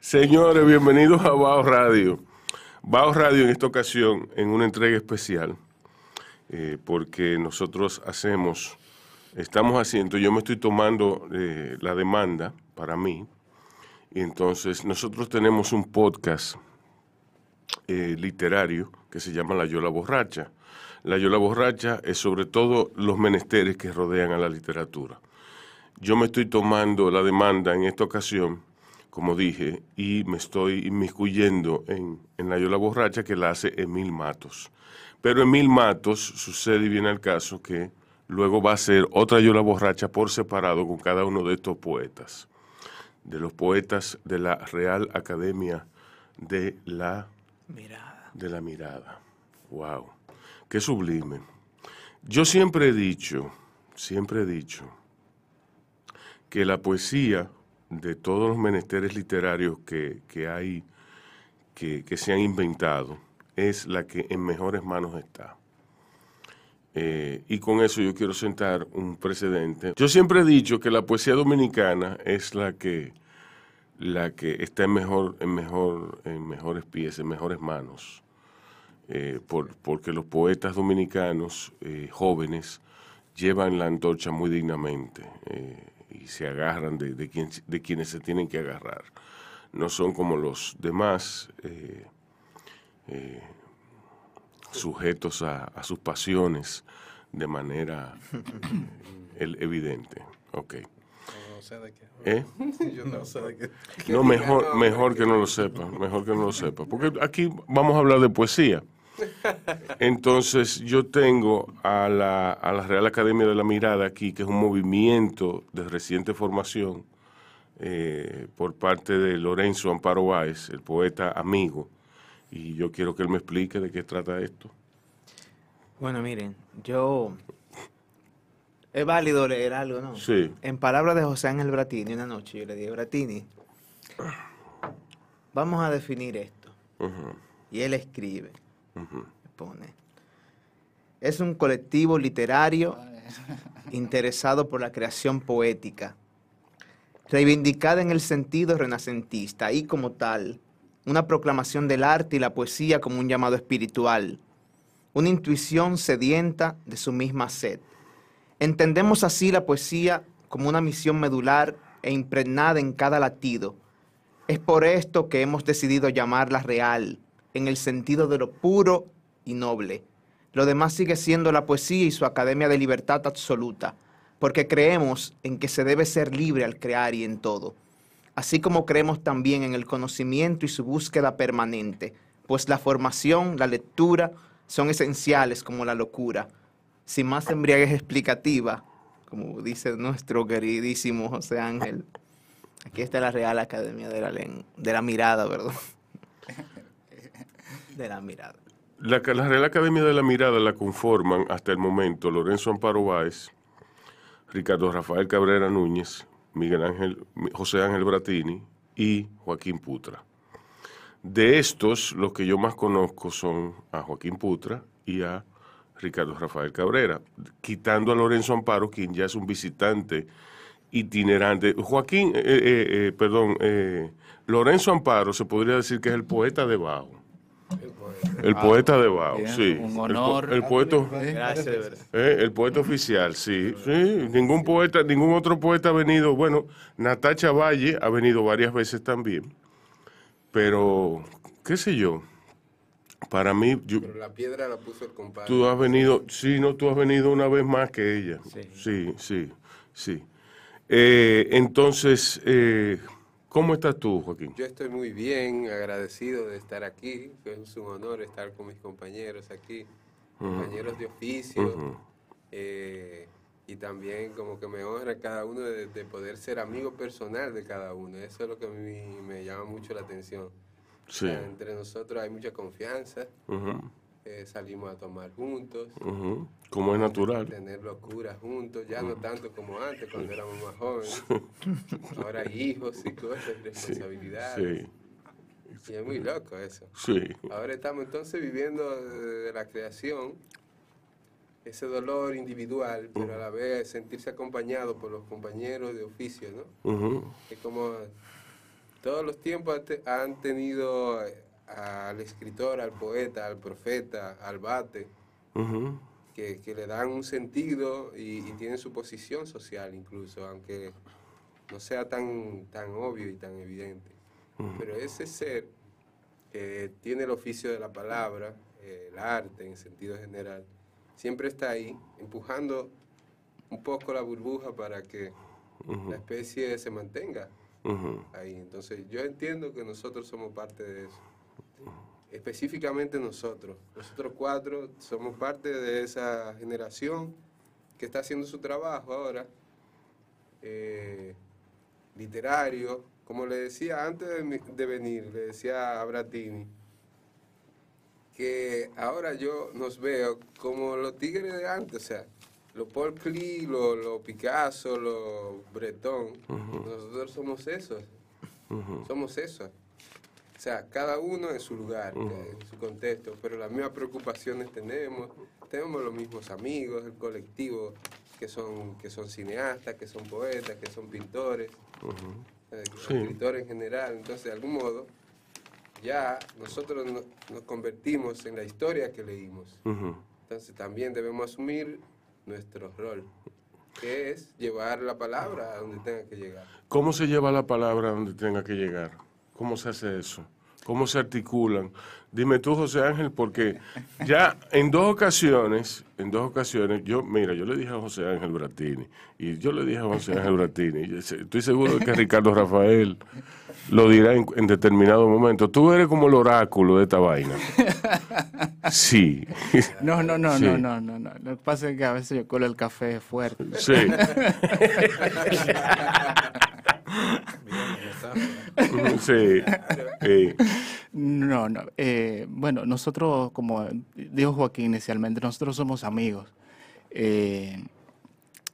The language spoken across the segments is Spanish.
Señores, bienvenidos a Bao Radio. Bao Radio en esta ocasión en una entrega especial, eh, porque nosotros hacemos, estamos haciendo, yo me estoy tomando eh, la demanda para mí, y entonces nosotros tenemos un podcast eh, literario que se llama La Yola Borracha. La Yola Borracha es sobre todo los menesteres que rodean a la literatura. Yo me estoy tomando la demanda en esta ocasión, como dije, y me estoy inmiscuyendo en, en La Yola Borracha que la hace Emil Matos. Pero Emil Matos sucede y viene al caso que luego va a ser otra Yola Borracha por separado con cada uno de estos poetas, de los poetas de la Real Academia de la Mirada. de la mirada. Wow, qué sublime. Yo siempre he dicho, siempre he dicho, que la poesía de todos los menesteres literarios que, que hay, que, que se han inventado, es la que en mejores manos está. Eh, y con eso yo quiero sentar un precedente. Yo siempre he dicho que la poesía dominicana es la que la que está en mejor, en mejor, en mejores pies, en mejores manos, eh, por- porque los poetas dominicanos eh, jóvenes llevan la antorcha muy dignamente y se agarran de, de, quien- de quienes se tienen que agarrar. No son como los demás eh, eh, sujetos a, a sus pasiones de manera eh, el- evidente. Ok. No sé de qué. ¿Eh? Yo no sé de qué. No, mejor, mejor que no lo sepa, mejor que no lo sepa. Porque aquí vamos a hablar de poesía. Entonces, yo tengo a la, a la Real Academia de la Mirada aquí, que es un movimiento de reciente formación eh, por parte de Lorenzo Amparo Báez, el poeta amigo. Y yo quiero que él me explique de qué trata esto. Bueno, miren, yo... Es válido leer algo, ¿no? Sí. En palabras de José Ángel Bratini, una noche yo le dije, Bratini, vamos a definir esto. Y él escribe, pone, es un colectivo literario interesado por la creación poética, reivindicada en el sentido renacentista y como tal, una proclamación del arte y la poesía como un llamado espiritual, una intuición sedienta de su misma sed. Entendemos así la poesía como una misión medular e impregnada en cada latido. Es por esto que hemos decidido llamarla real, en el sentido de lo puro y noble. Lo demás sigue siendo la poesía y su academia de libertad absoluta, porque creemos en que se debe ser libre al crear y en todo. Así como creemos también en el conocimiento y su búsqueda permanente, pues la formación, la lectura, son esenciales como la locura. Sin más embriaguez explicativa, como dice nuestro queridísimo José Ángel, aquí está la Real Academia de la, de la Mirada, ¿verdad? De la Mirada. La, la Real Academia de la Mirada la conforman hasta el momento Lorenzo Amparo Báez, Ricardo Rafael Cabrera Núñez, Miguel Ángel, José Ángel Bratini y Joaquín Putra. De estos, los que yo más conozco son a Joaquín Putra y a Ricardo Rafael Cabrera, quitando a Lorenzo Amparo, quien ya es un visitante itinerante. Joaquín, eh, eh, eh, perdón, eh, Lorenzo Amparo se podría decir que es el poeta de Bajo. El poeta de Bao, sí. un El po- honor. El, poeta, Gracias, de verdad. eh, el poeta oficial, sí, sí. Ningún poeta, ningún otro poeta ha venido. Bueno, Natacha Valle ha venido varias veces también. Pero, qué sé yo. Para mí, yo- Pero la piedra la puso el compadre. tú has venido, sí, no, tú has venido una vez más que ella. Sí. Sí, sí, sí. Eh, entonces, eh, ¿cómo estás tú, Joaquín? Yo estoy muy bien, agradecido de estar aquí. Es un honor estar con mis compañeros aquí, compañeros de oficio. Ujú. eh, y también como que me honra cada uno de, de poder ser amigo personal de cada uno. Eso es lo que a mí me llama mucho la atención. Sí. O sea, entre nosotros hay mucha confianza. Ujú, eh, salimos a tomar juntos. Como es natural. tener locuras juntos, ya no tanto como antes, cuando éramos más jóvenes. Ahora hay hijos y cosas, responsabilidades. sí, Y es muy loco eso. sí. Ahora estamos entonces viviendo de, de la creación, ese dolor individual, pero a la vez sentirse acompañado por los compañeros de oficio, ¿no? Es como todos los tiempos han tenido eh, al escritor, al poeta, al profeta, al bate, que, que le dan un sentido y, y tienen su posición social incluso, aunque no sea tan, tan obvio y tan evidente. Pero ese ser que tiene el oficio de la palabra, el arte en sentido general, siempre está ahí, empujando un poco la burbuja para que la especie se mantenga ahí. Entonces yo entiendo que nosotros somos parte de eso. Específicamente nosotros. Nosotros cuatro somos parte de esa generación que está haciendo su trabajo ahora. eh, literario. Como le decía antes de, mi- de venir, le decía a Bratini, que ahora yo nos veo como los tigres de antes, o sea, los Paul Klee, los, los Picasso, los Breton, nosotros somos esos, somos esos. O sea, cada uno en su lugar, en su contexto, pero las mismas preocupaciones tenemos, tenemos los mismos amigos, el colectivo, que son, que son cineastas, que son poetas, que son pintores, eh, Sí. escritores en general. Entonces, de algún modo, ya nosotros no- nos convertimos en la historia que leímos. Entonces también debemos asumir nuestro rol, que es llevar la palabra a donde tenga que llegar. ¿Cómo se lleva la palabra donde tenga que llegar? ¿Cómo se hace eso? ¿Cómo se articulan? Dime tú, José Ángel, porque ya en dos ocasiones, en dos ocasiones, yo, mira, yo le dije a José Ángel Bratini, y yo le dije a José Ángel Bratini, y estoy seguro de que Ricardo Rafael lo dirá en, en determinado momento. Tú eres como el oráculo de esta vaina. Sí, No, no, no, Sí. no, no, no, no. Lo que pasa es que a veces yo colo el café fuerte. sí. Sí, sí. No, no. eh, bueno, nosotros, como dijo Joaquín inicialmente, nosotros somos amigos. Eh,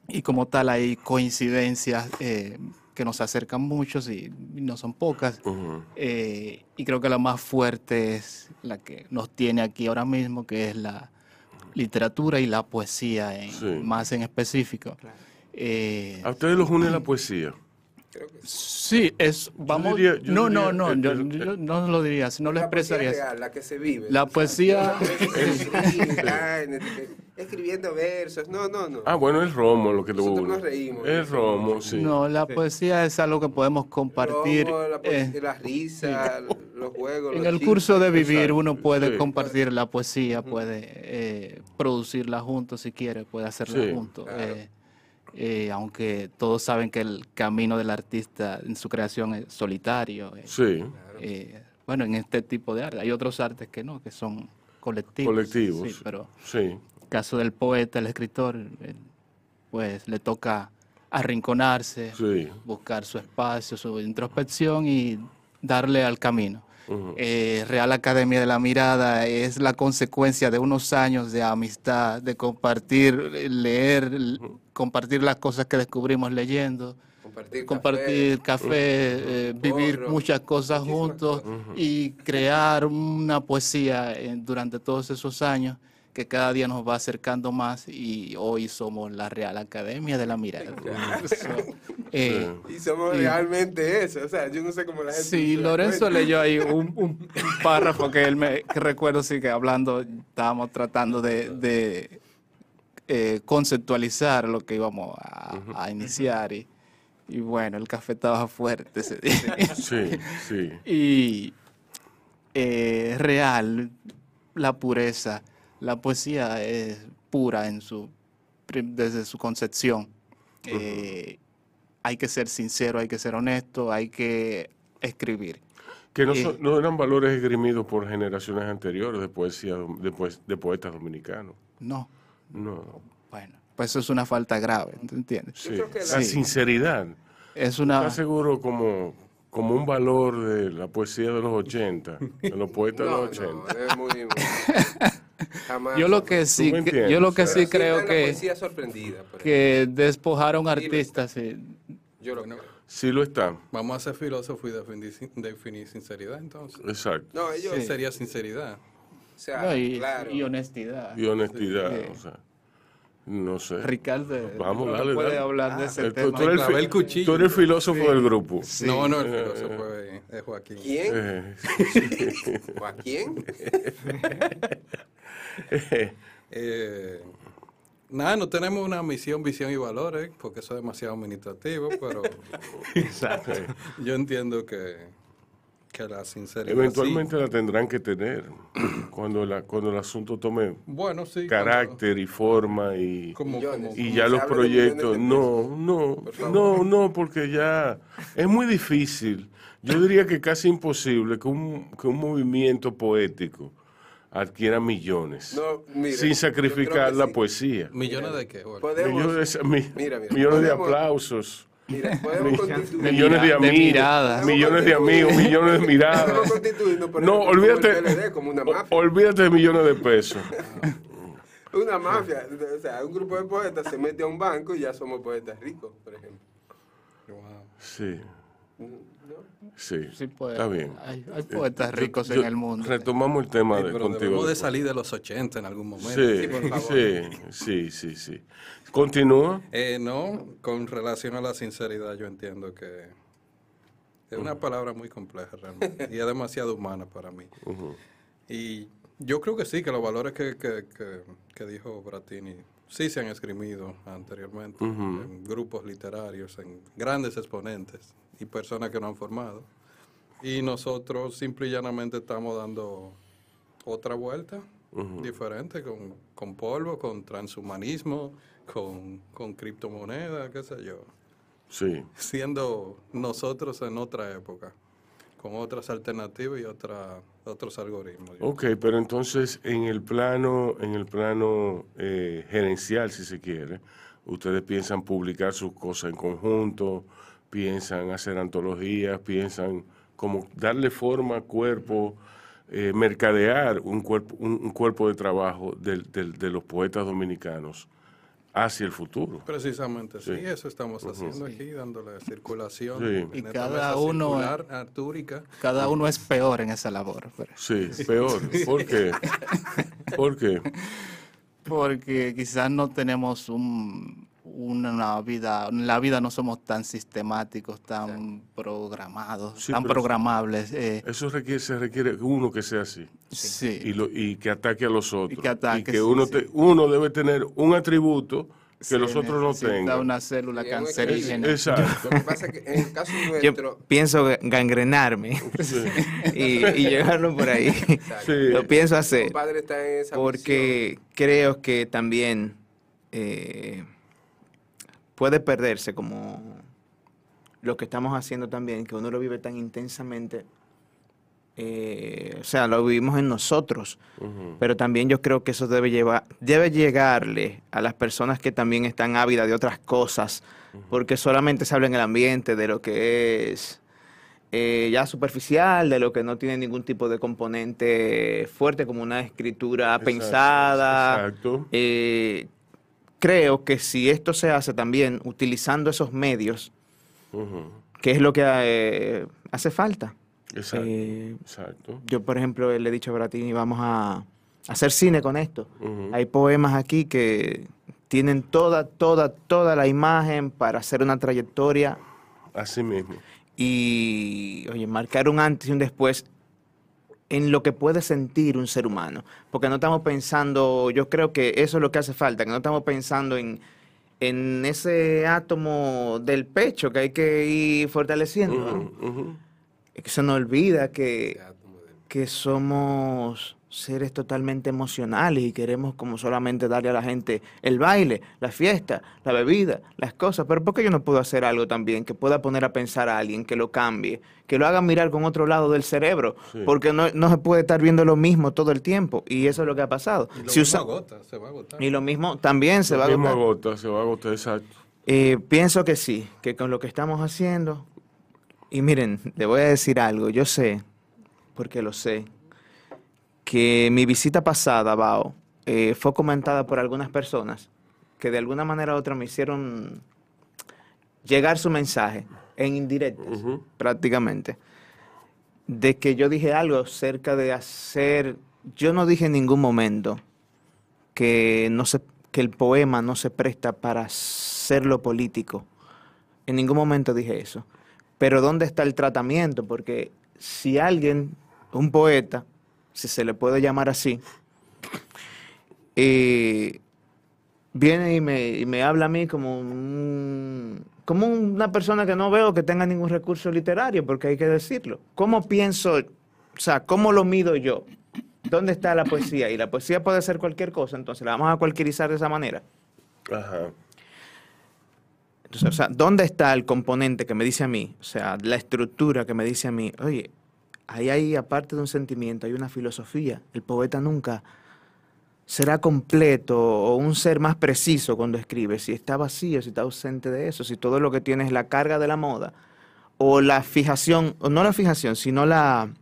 y como tal hay coincidencias eh, que nos acercan muchos y no son pocas. Eh, y creo que la más fuerte es la que nos tiene aquí ahora mismo, que es la literatura y la poesía, en- Sí. más en específico. Eh, A ustedes los une la poesía. Creo que sí. sí, es, vamos, diría- yo no, diría no, no, yo, no lo diría, no lo La poesía expresaría. real, la que se vive. La poesía- escribiendo versos. No, no, no. Ah, bueno, es Romo lo que lo Nosotros une. nos reímos. Es Romo, sí. No, la poesía es algo que podemos compartir. Romo, la, poesía, eh, la risa, los juegos. en los el chistes. curso de vivir Exacto, uno puede sí. compartir la poesía, puede eh, producirla juntos si quiere, puede hacerla Sí, juntos. claro. eh, eh, aunque todos saben que el camino del artista en su creación es solitario. eh, Sí, eh, bueno, en este tipo de arte. Hay otros artes que no, que son colectivos. colectivos. Sí, pero Sí, el caso del poeta, el escritor, eh, pues le toca arrinconarse, sí. buscar su espacio, su introspección y darle al camino. Eh, Real Academia de la Mirada es la consecuencia de unos años de amistad, de compartir, leer, compartir las cosas que descubrimos leyendo, Compartir, compartir café, eh, vivir porro, muchas cosas juntos cosas. y crear una poesía eh, durante todos esos años que cada día nos va acercando más y hoy somos la Real Academia de la Mirada. So, eh, Y somos Y- realmente eso. O sea, yo no sé cómo la gente. Sí, Lorenzo leyó ahí un, un párrafo que él me que recuerdo sí que hablando, estábamos tratando de, de, eh, conceptualizar lo que íbamos a, a iniciar y, y bueno, el café estaba fuerte ese día. Sí, sí. y eh, real, la pureza, la poesía es pura en su desde su concepción. Eh, hay que ser sincero, hay que ser honesto, hay que escribir. Que no, son- no eran valores esgrimidos por generaciones anteriores de poesía, de, poes- de poetas dominicanos. No, No. bueno, pues eso es una falta grave, ¿tú entiendes? Sí. creo que La Sí. sinceridad. Es una... ¿Estás seguro como, como un valor de la poesía de los 80, de los poetas No, de los 80? no, es muy. muy- Jamás. Yo lo que sí, que- yo lo que sí creo que, que despojaron artistas, sí. Yo lo Bueno. Sí lo está, Vamos a ser filósofos y definir, definir sinceridad entonces. exacto. No, ellos. ¿Qué Sí. sería sinceridad? O sea, No, y, claro. y honestidad. Y honestidad, Sí. o sea. No sé. Ricardo, Vamos, no dale, puede dale. hablar de ese Eh, tú, tema. tú eres el, cuchillo. tú eres el filósofo del grupo. No, no, el filósofo es, es Joaquín. ¿Quién? Eh. Eh, nada, no tenemos una misión, visión y valores, porque eso es demasiado administrativo, pero yo entiendo que, que la sinceridad. eventualmente sí. la tendrán que tener cuando, la, cuando el asunto tome Bueno, sí. carácter y forma y, Como, Millones. y como ya los proyectos. No, no, no, no, porque ya es muy difícil. Yo diría que casi imposible que un, que un movimiento poético adquiera millones No, mire, sin sacrificar la sí. poesía. ¿Millones de qué? Bueno, Podemos, Millones, mi- Mira, mira, millones de aplausos. Mira, podemos constituir. millones de de amigos, miradas. millones de amigos, millones de miradas. No, olvídate, Como una mafia. olvídate de millones de pesos. Una mafia. O sea, un grupo de poetas se mete a un banco y ya somos poetas ricos, por ejemplo. wow. Sí, ¿No? sí, Sí, está bien. Hay, hay poetas ricos yo- en el mundo. Retomamos el tema Sí, de, pero contigo. debemos de salir de los 80 en algún momento. Sí, por favor. sí, sí, sí, sí. Continúa. Eh, no, con relación a la sinceridad, yo entiendo que es una palabra muy compleja realmente y es demasiado humana para mí. Y yo creo que sí, que los valores que, que, que, que dijo Bratini sí se han esgrimido anteriormente en grupos literarios, en grandes exponentes y personas que no han formado. Y nosotros simple y llanamente estamos dando otra vuelta diferente, con, con polvo, con transhumanismo, con, con criptomonedas, qué sé yo. Sí, Siendo nosotros en otra época, con otras alternativas y otra, otros algoritmos. ok, pero entonces en el plano, en el plano eh, gerencial, si se quiere, ustedes piensan publicar sus cosas en conjunto, piensan hacer antologías, piensan como darle forma, cuerpo, eh, mercadear un cuerpo, un, un cuerpo de trabajo del- del- de los poetas dominicanos hacia el futuro. Precisamente, sí, Sí. eso estamos haciendo aquí, dándole circulación. Sí. Y cada uno- artúrica. Cada uno es peor en esa labor. pero- Sí, peor. ¿Por qué? ¿Por qué? Porque quizás no tenemos un, una vida, en la vida no somos tan sistemáticos, tan programados, Sí, tan programables. eh, Eso requiere, se requiere uno que sea así. sí. Y, lo- y que ataque a los otros. que ataque, sí, uno, sí. te- uno debe tener un atributo que los otros no tengan. una célula cancerígena. Exacto. Lo que pasa es que en el caso Yo nuestro, pienso gangrenarme Sí. y, y llevarlo por ahí. exacto, Sí. Lo pienso mi hacer. compadre está en esa porque creo que también eh, puede perderse como lo que estamos haciendo también, que uno lo vive tan intensamente, eh, o sea, lo vivimos en nosotros, pero también yo creo que eso debe, llevar, debe llegarle a las personas que también están ávidas de otras cosas, porque solamente se habla en el ambiente de lo que es eh, ya superficial, de lo que no tiene ningún tipo de componente fuerte, como una escritura Exacto, pensada. Exacto. Eh, creo que si esto se hace también utilizando esos medios, Ujú. que es lo que eh, hace falta. Exacto. Eh, Exacto. yo, por ejemplo, le he dicho a Bratini, vamos a hacer cine con esto. Hay poemas aquí que tienen toda, toda, toda la imagen para hacer una trayectoria Así mismo. y, oye, marcar un antes y un después en lo que puede sentir un ser humano. Porque no estamos pensando, yo creo que eso es lo que hace falta, que no estamos pensando en, en ese átomo del pecho que hay que ir fortaleciendo. Es que se nos olvida que, que somos seres totalmente emocionales y queremos como solamente darle a la gente el baile, la fiesta, la bebida, las cosas. Pero ¿por qué yo no puedo hacer algo también que pueda poner a pensar a alguien, que lo cambie, que lo haga mirar con otro lado del cerebro? Sí. Porque no, no se puede estar viendo lo mismo todo el tiempo y eso es lo que ha pasado. Y lo Si mismo usa- agota, se va a agotar. y lo mismo también se va a Lo mismo agotar. agota, se va a agotar, exacto. Eh, pienso que sí, que con lo que estamos haciendo, y miren, le voy a decir algo, yo sé, porque lo sé, que mi visita pasada a Bao eh, fue comentada por algunas personas que de alguna manera u otra me hicieron llegar su mensaje en indirectas, prácticamente, de que yo dije algo cerca de hacer, yo no dije en ningún momento que no se que el poema no se presta para ser lo político. En ningún momento dije eso. Pero ¿dónde está el tratamiento? Porque si alguien, un poeta, si se le puede llamar así, eh, viene y me, me, habla a mí como, como una persona que no veo que tenga ningún recurso literario, porque hay que decirlo. ¿Cómo pienso, o sea, cómo lo mido yo? ¿Dónde está la poesía? Y la poesía puede ser cualquier cosa, entonces la vamos a cualquierizar de esa manera. Ajá. Entonces, o sea, ¿dónde está el componente que me dice a mí? O sea, la estructura que me dice a mí, oye, ahí hay, aparte de un sentimiento, hay una filosofía. El poeta nunca será completo o un ser más preciso cuando escribe, si está vacío, si está ausente de eso, si todo lo que tiene es la carga de la moda, o la fijación, o no la fijación, sino la...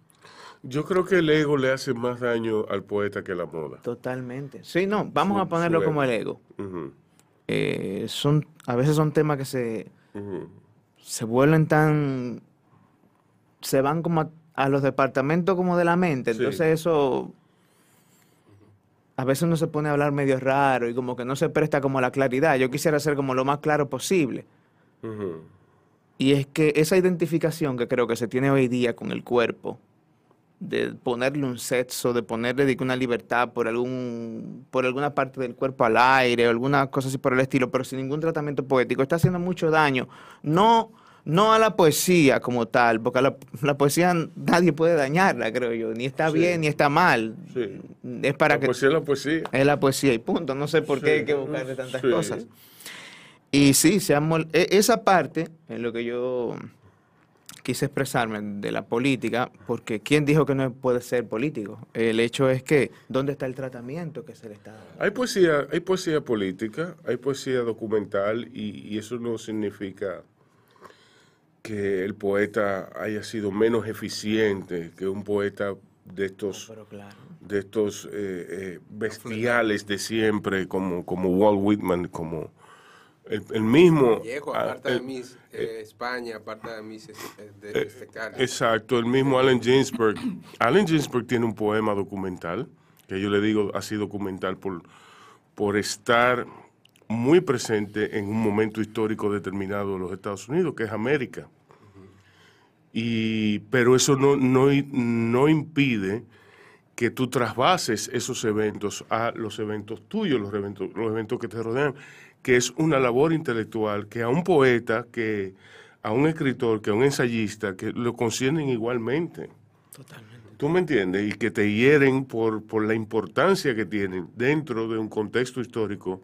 Yo creo que el ego le hace más daño al poeta que la moda. Totalmente. Sí, no, vamos a ponerlo como el ego. Eh, son, a veces son temas que se, se vuelven tan... se van como a, los departamentos como de la mente, entonces eso a veces uno se pone a hablar medio raro y como que no se presta como la claridad. Yo quisiera ser como lo más claro posible. Y es que esa identificación que creo que se tiene hoy día con el cuerpo, de ponerle un sexo, de ponerle una libertad por, algún, por alguna parte del cuerpo al aire o alguna cosa así por el estilo, pero sin ningún tratamiento poético, está haciendo mucho daño. No no a la poesía como tal, porque la, poesía nadie puede dañarla, creo yo, ni está bien ni está mal. Es para la que poesía es la poesía. Es la poesía y punto, no sé por qué hay que buscarle tantas cosas. Y sí, se e, esa parte es lo que yo quise expresarme de la política, porque ¿quién dijo que no puede ser político? El hecho es que, ¿dónde está el tratamiento que se le está dando? Hay poesía, hay poesía política, hay poesía documental, y eso no significa que el poeta haya sido menos eficiente que un poeta de estos de estos eh, eh, bestiales de siempre como como Walt Whitman como el, mismo Viejo, ah, aparte de mis eh, España aparte de mis de, este exacto el mismo Allen Ginsberg. Allen Ginsberg tiene un poema documental que yo le digo así documental por por estar muy presente en un momento histórico determinado de los Estados Unidos, que es América. Y, pero eso no, no, no impide que tú trasvases esos eventos a los eventos tuyos, los eventos, los eventos que te rodean, que es una labor intelectual que a un poeta, que a un escritor, que a un ensayista, que lo concienden igualmente. Totalmente. ¿Tú me entiendes? Y que te hieren por, por la importancia que tienen dentro de un contexto histórico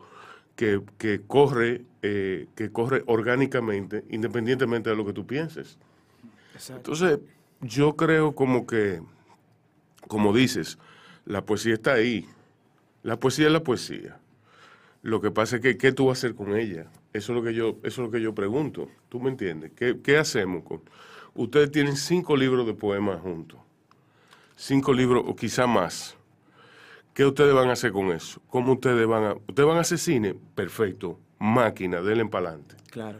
que, corre, eh, que corre orgánicamente, independientemente de lo que tú pienses. Entonces, yo creo como que, como dices, la poesía está ahí. La poesía es la poesía. Lo que pasa es que, ¿qué tú vas a hacer con ella? Eso es lo que yo, eso es lo que yo pregunto. ¿Tú me entiendes? ¿Qué, qué hacemos con...? Ustedes tienen cinco libros de poemas juntos. Cinco libros, o quizá más. ¿Qué ustedes van a hacer con eso? ¿Cómo ustedes van a... ¿Ustedes van a hacer cine? Perfecto. Máquina, denle para adelante. Claro.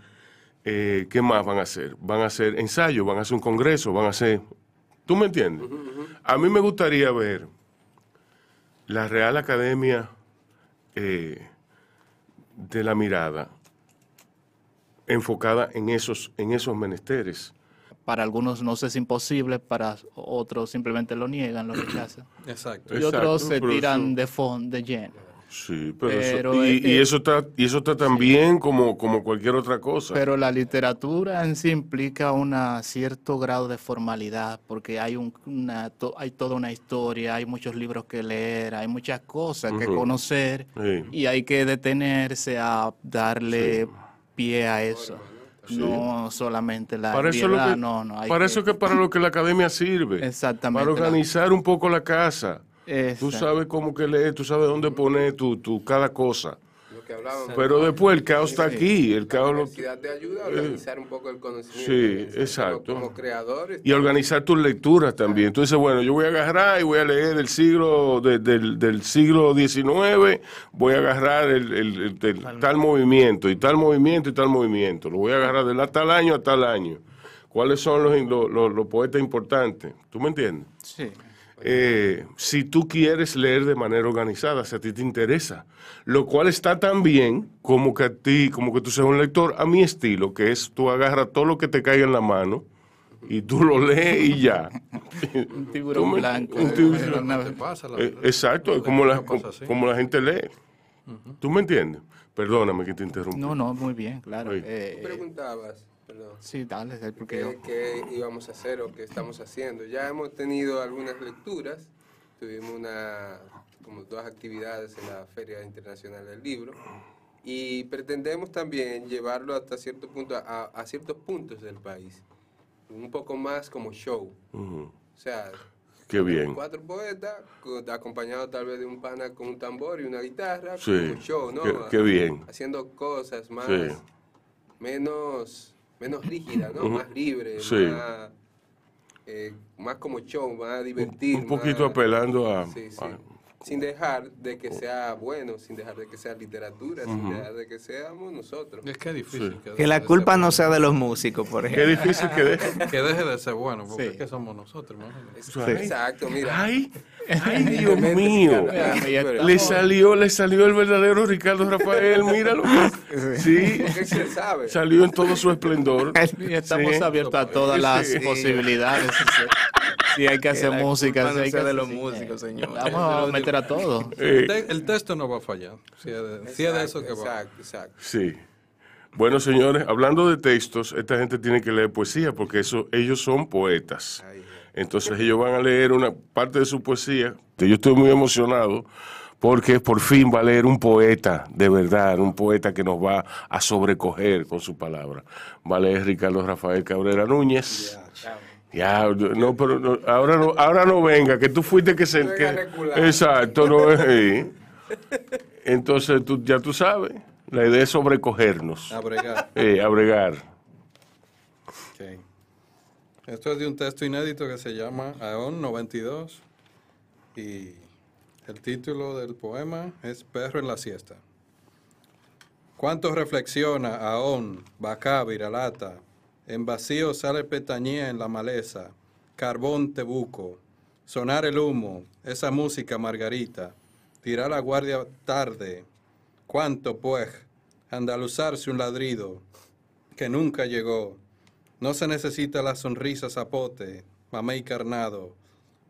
Eh, ¿Qué más van a hacer? Van a hacer ensayos, van a hacer un congreso, van a hacer... ¿Tú me entiendes? A mí me gustaría ver la Real Academia eh, de la Mirada enfocada en esos, en esos menesteres para algunos no es imposible, para otros simplemente lo niegan, lo rechazan. Exacto. Y otros se tiran de fondo, de lleno. Sí, pero, eso, y, eso está y eso está también como, como cualquier otra cosa. Pero la literatura en sí implica un cierto grado de formalidad, porque hay una hay toda una historia, hay muchos libros que leer, hay muchas cosas que conocer y hay que detenerse a darle pie a eso. No solamente la para eso que, no, no. para eso que para lo que la academia sirve. Exactamente. Para organizar un poco la casa. Tú sabes cómo que leer, tú sabes dónde poner tu, tu cada cosa. Pero después el caos está aquí. El caos la universidad te ayuda a eh, organizar un poco el conocimiento. Sí, exacto. Como creadores. Y organizar tus lecturas también. Entonces, bueno, yo voy a agarrar y voy a leer del siglo del, del, siglo XIX, voy a agarrar el, tal movimiento y tal movimiento y tal movimiento. Lo voy a agarrar de tal año a tal año. ¿Cuáles son los, los, los, poetas importantes? ¿Tú me entiendes? Sí. Eh, si tú quieres leer de manera organizada, si a ti te interesa. Lo cual está tan bien como que a ti, como que tú seas un lector a mi estilo, que es tú agarras todo lo que te caiga en la mano y tú lo lees y ya. Un tiburón blanco. un tiburón- Pero no te pasa, la Eh, exacto, es como la, como la gente lee. ¿Tú me entiendes? Perdóname que te interrumpí. No, no, muy bien, claro. Eh, Tú preguntabas, perdón, sí, dale, es porque yo... qué, qué íbamos a hacer o qué estamos haciendo. Ya hemos tenido algunas lecturas, tuvimos una, como dos actividades en la Feria Internacional del Libro y pretendemos también llevarlo hasta cierto punto a, a ciertos puntos del país, un poco más como show. Ujú. O sea, Qué bien. cuatro poetas, co- acompañado tal vez de un pana con un tambor y una guitarra, Sí, show, ¿no? qué- qué bien. Haciendo cosas más, Sí. menos, menos rígidas, ¿no? Más libres, Sí. más, eh, más como show, más divertir. Un poquito más- apelando a... Sí, sí. a- Sin dejar de que sea bueno, sin dejar de que sea literatura, sin dejar de que seamos nosotros. Es que es difícil. Que la culpa no sea de los músicos, por Qué ejemplo. difícil que deje. Que deje de ser bueno, porque Sí. es que somos nosotros, Sí. Exacto, mira. Ay, ay, Dios mío. Le salió, le salió el verdadero Ricardo Rafael, míralo. Sí, sabe. salió en todo su esplendor. Y estamos Sí. abiertos a todas las Sí. posibilidades. Si hay que hacer música, no hay que de los sí. músicos, señor. Vamos a meter a todos. Eh, El, te- el texto no va a fallar. Si es de, si es de eso que va. Exacto, exacto. Sí. Bueno, señores, hablando de textos, esta gente tiene que leer poesía porque eso, ellos son poetas. Entonces ellos van a leer una parte de su poesía. Yo estoy muy emocionado porque por fin va a leer un poeta, de verdad, un poeta que nos va a sobrecoger con su palabra. Va a leer Ricardo Rafael Cabrera Núñez. Ya, no, pero no, ahora no, ahora no venga, que tú fuiste que se... Que- exacto, no es. Entonces tú, ya tú sabes, la idea es sobrecogernos, A bregar. eh, a bregar. Ok. Esto es de un texto inédito que se llama Aón 92 y el título del poema es Perro en la siesta. ¿Cuánto reflexiona Aón, Bacá, Viralata? En vacío sale petañía en la maleza, carbón te buco, sonar el humo, esa música margarita, tirar la guardia tarde, cuánto pues, andaluzarse un ladrido, que nunca llegó. No se necesita la sonrisa zapote, mamey carnado.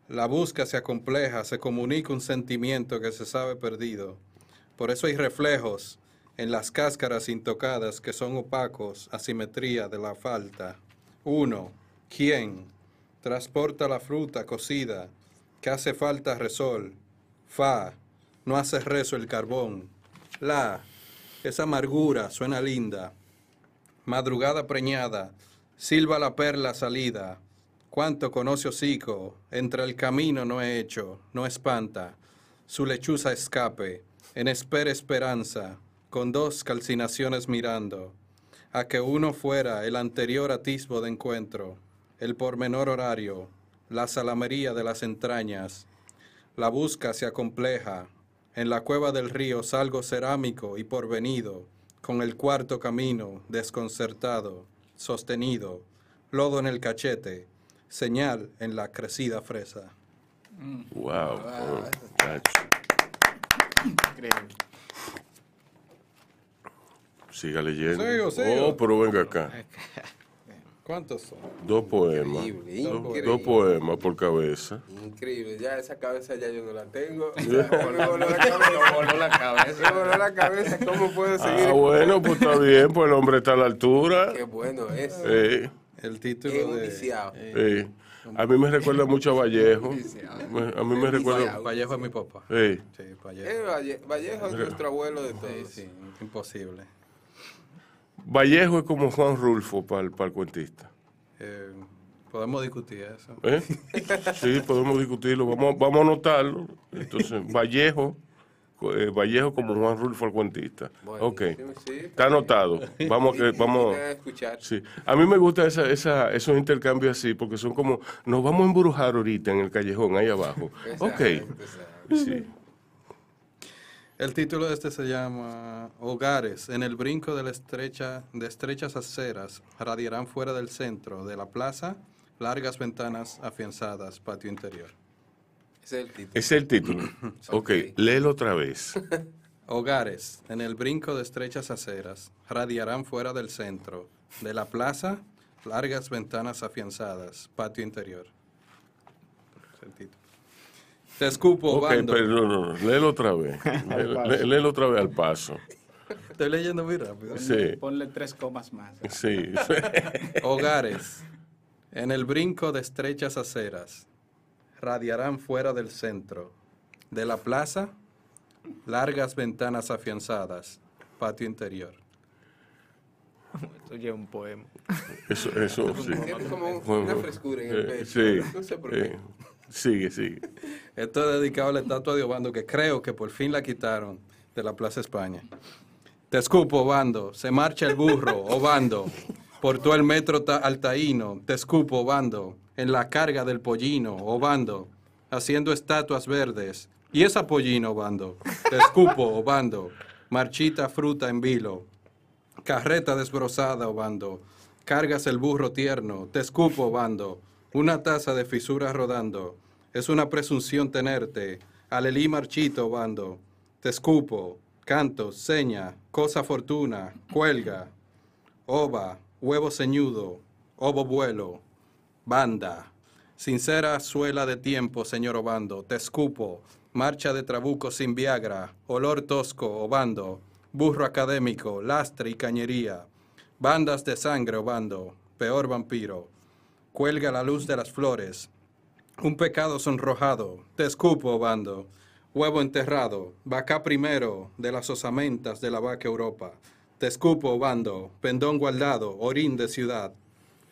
La busca se acompleja, se comunica un sentimiento que se sabe perdido. Por eso hay reflejos en las cáscaras intocadas que son opacos, asimetría de la falta. Uno, ¿quién? Transporta la fruta cocida, que hace falta resol. Fa, no hace rezo el carbón. La, esa amargura suena linda. Madrugada preñada, silba la perla salida. Cuánto conoce hocico, entre el camino no he hecho, no espanta. Su lechuza escape, en espera esperanza, con dos calcinaciones mirando. A que uno fuera el anterior atisbo de encuentro, el pormenor horario, la salamería de las entrañas. La busca se acompleja, en la cueva del río salgo cerámico y porvenido, con el cuarto camino desconcertado, sostenido, lodo en el cachete, señal en la crecida fresa. Wow. oh, chacho. Increíble. Siga leyendo. Sigo, sigo. Oh, pero venga acá. ¿Cuántos son? Dos poemas. Increíble, Dos, increíble. dos poemas por cabeza. Increíble, ya esa cabeza ya yo no la tengo. Me voló la cabeza. Voló la cabeza. Voló la cabeza, ¿cómo puedo seguir? Ah, bueno, pues está bien, pues el hombre está a la altura. Qué bueno es. Eh, El título un de eh. A mí me recuerda mucho a Vallejo. A mí me recuerda. Vallejo es mi papá. Eh, Sí, Eh, Vallejo. Valle- Vallejo es nuestro abuelo de Sí, todos. sí, imposible. Vallejo es como Juan Rulfo para el, para el cuentista. Eh, podemos discutir eso. ¿Eh? Sí, podemos discutirlo. Vamos, vamos a anotarlo. Entonces, Vallejo, eh, Vallejo como Juan Rulfo el cuentista. Ok. Buenísimo, sí, Está anotado. Vamos que, vamos. a escuchar. Sí. A mí me gustan esa, esa, esos intercambios así, porque son como, nos vamos a embrujar ahorita en el callejón, ahí abajo. Ok. Exacto, exacto. Sí. El título de este se llama Hogares en el brinco de la estrecha de estrechas aceras radiarán fuera del centro de la plaza largas ventanas afianzadas patio interior. Es el título. Es el título. ok, léelo otra vez. Hogares, en el brinco de estrechas aceras, radiarán fuera del centro. De la plaza, largas ventanas afianzadas, patio interior. Es el título. Te escupo, Ok, bando. pero no, no, no, léelo otra vez. Lé- lé- léelo otra vez al paso. Estoy leyendo muy rápido. Sí, Ponle tres comas más. sí. Hogares, en el brinco de estrechas aceras, radiarán fuera del centro. De la plaza, largas ventanas afianzadas, patio interior. Esto ya es un poema. Eso, eso, sí. Tiene como Bueno, una frescura en el eh, pecho. Sí. No sé por qué. eh, Sigue, sigue. Esto es dedicado a la estatua de Obando, que creo que por fin la quitaron de la Plaza España. Te escupo, Obando, se marcha el burro, Obando, por todo el metro ta- altaíno, te escupo, Obando, en la carga del pollino, Obando, haciendo estatuas verdes. Y esa pollino, Obando, te escupo, Obando, marchita fruta en vilo, carreta desbrozada, Obando, cargas el burro tierno, te escupo, Obando, una taza de fisuras rodando, es una presunción tenerte, alelí marchito, Obando, te escupo, canto, seña, cosa fortuna, cuelga, ova, huevo ceñudo, ovo vuelo, banda, sincera suela de tiempo, señor Obando, te escupo, marcha de trabuco sin Viagra, olor tosco, Obando, burro académico, lastre y cañería, bandas de sangre, Obando, peor vampiro, cuelga la luz de las flores, un pecado sonrojado, te escupo, Obando, huevo enterrado, vaca primero de las osamentas de la vaca Europa, te escupo, Obando, pendón guardado, orín de ciudad,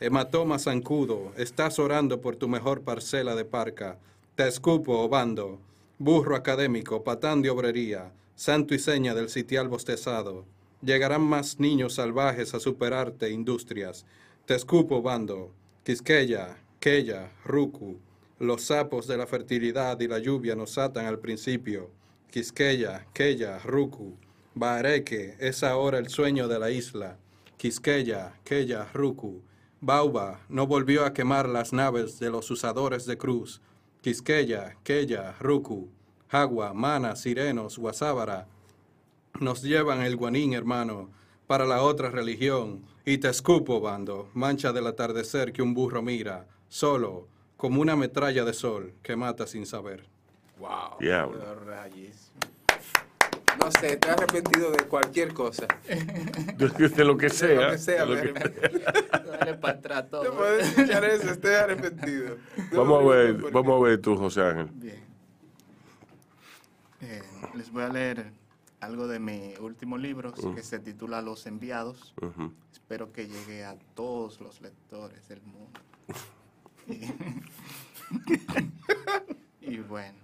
Hematoma zancudo, estás orando por tu mejor parcela de parca. Te escupo, Obando, burro académico, patán de obrería, santo y seña del sitial bostezado. Llegarán más niños salvajes a superarte, industrias. Te escupo, Obando, Quisqueya, Queya, Rucu. Los sapos de la fertilidad y la lluvia nos atan al principio. Quisqueya, Queya, Rucu. Bareque es ahora el sueño de la isla. Quisqueya, Queya, Rucu. Bauba no volvió a quemar las naves de los usadores de cruz. Quisqueya, Queya, Rucu. Jagua, Mana, Sirenos, Guasábara. Nos llevan el guanín, hermano, para la otra religión. Y te escupo, bando, mancha del atardecer que un burro mira, solo, como una metralla de sol que mata sin saber. Wow. Diablo. No sé, estoy arrepentido de cualquier cosa. De, de lo que sea. Lo que sea, de lo que- arrepiento. Dale para atrás todo. No puedo escuchar eso, estoy arrepentido. No Vamos a ver, vamos a ver tú, José Ángel. Bien. Eh, les voy a leer algo de mi último libro que se titula Los Enviados. Espero que llegue a todos los lectores del mundo. Y, y bueno,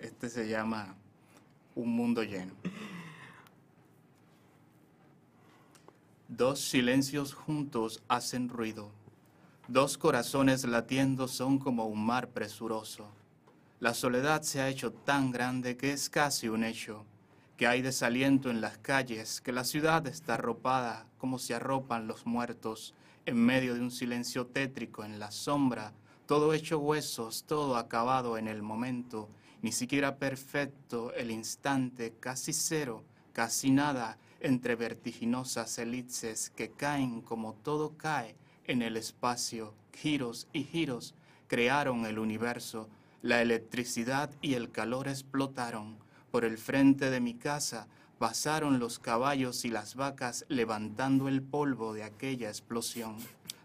este se llama Un mundo lleno. Dos silencios juntos hacen ruido. Dos corazones latiendo son como un mar presuroso. La soledad se ha hecho tan grande que es casi un hecho, que hay desaliento en las calles, que la ciudad está arropada como se arropan los muertos, en medio de un silencio tétrico en la sombra, todo hecho huesos, todo acabado en el momento, ni siquiera perfecto el instante, casi cero, casi nada, entre vertiginosas elipses que caen como todo cae en el espacio, giros y giros crearon el universo, la electricidad y el calor explotaron. Por el frente de mi casa pasaron los caballos y las vacas levantando el polvo de aquella explosión.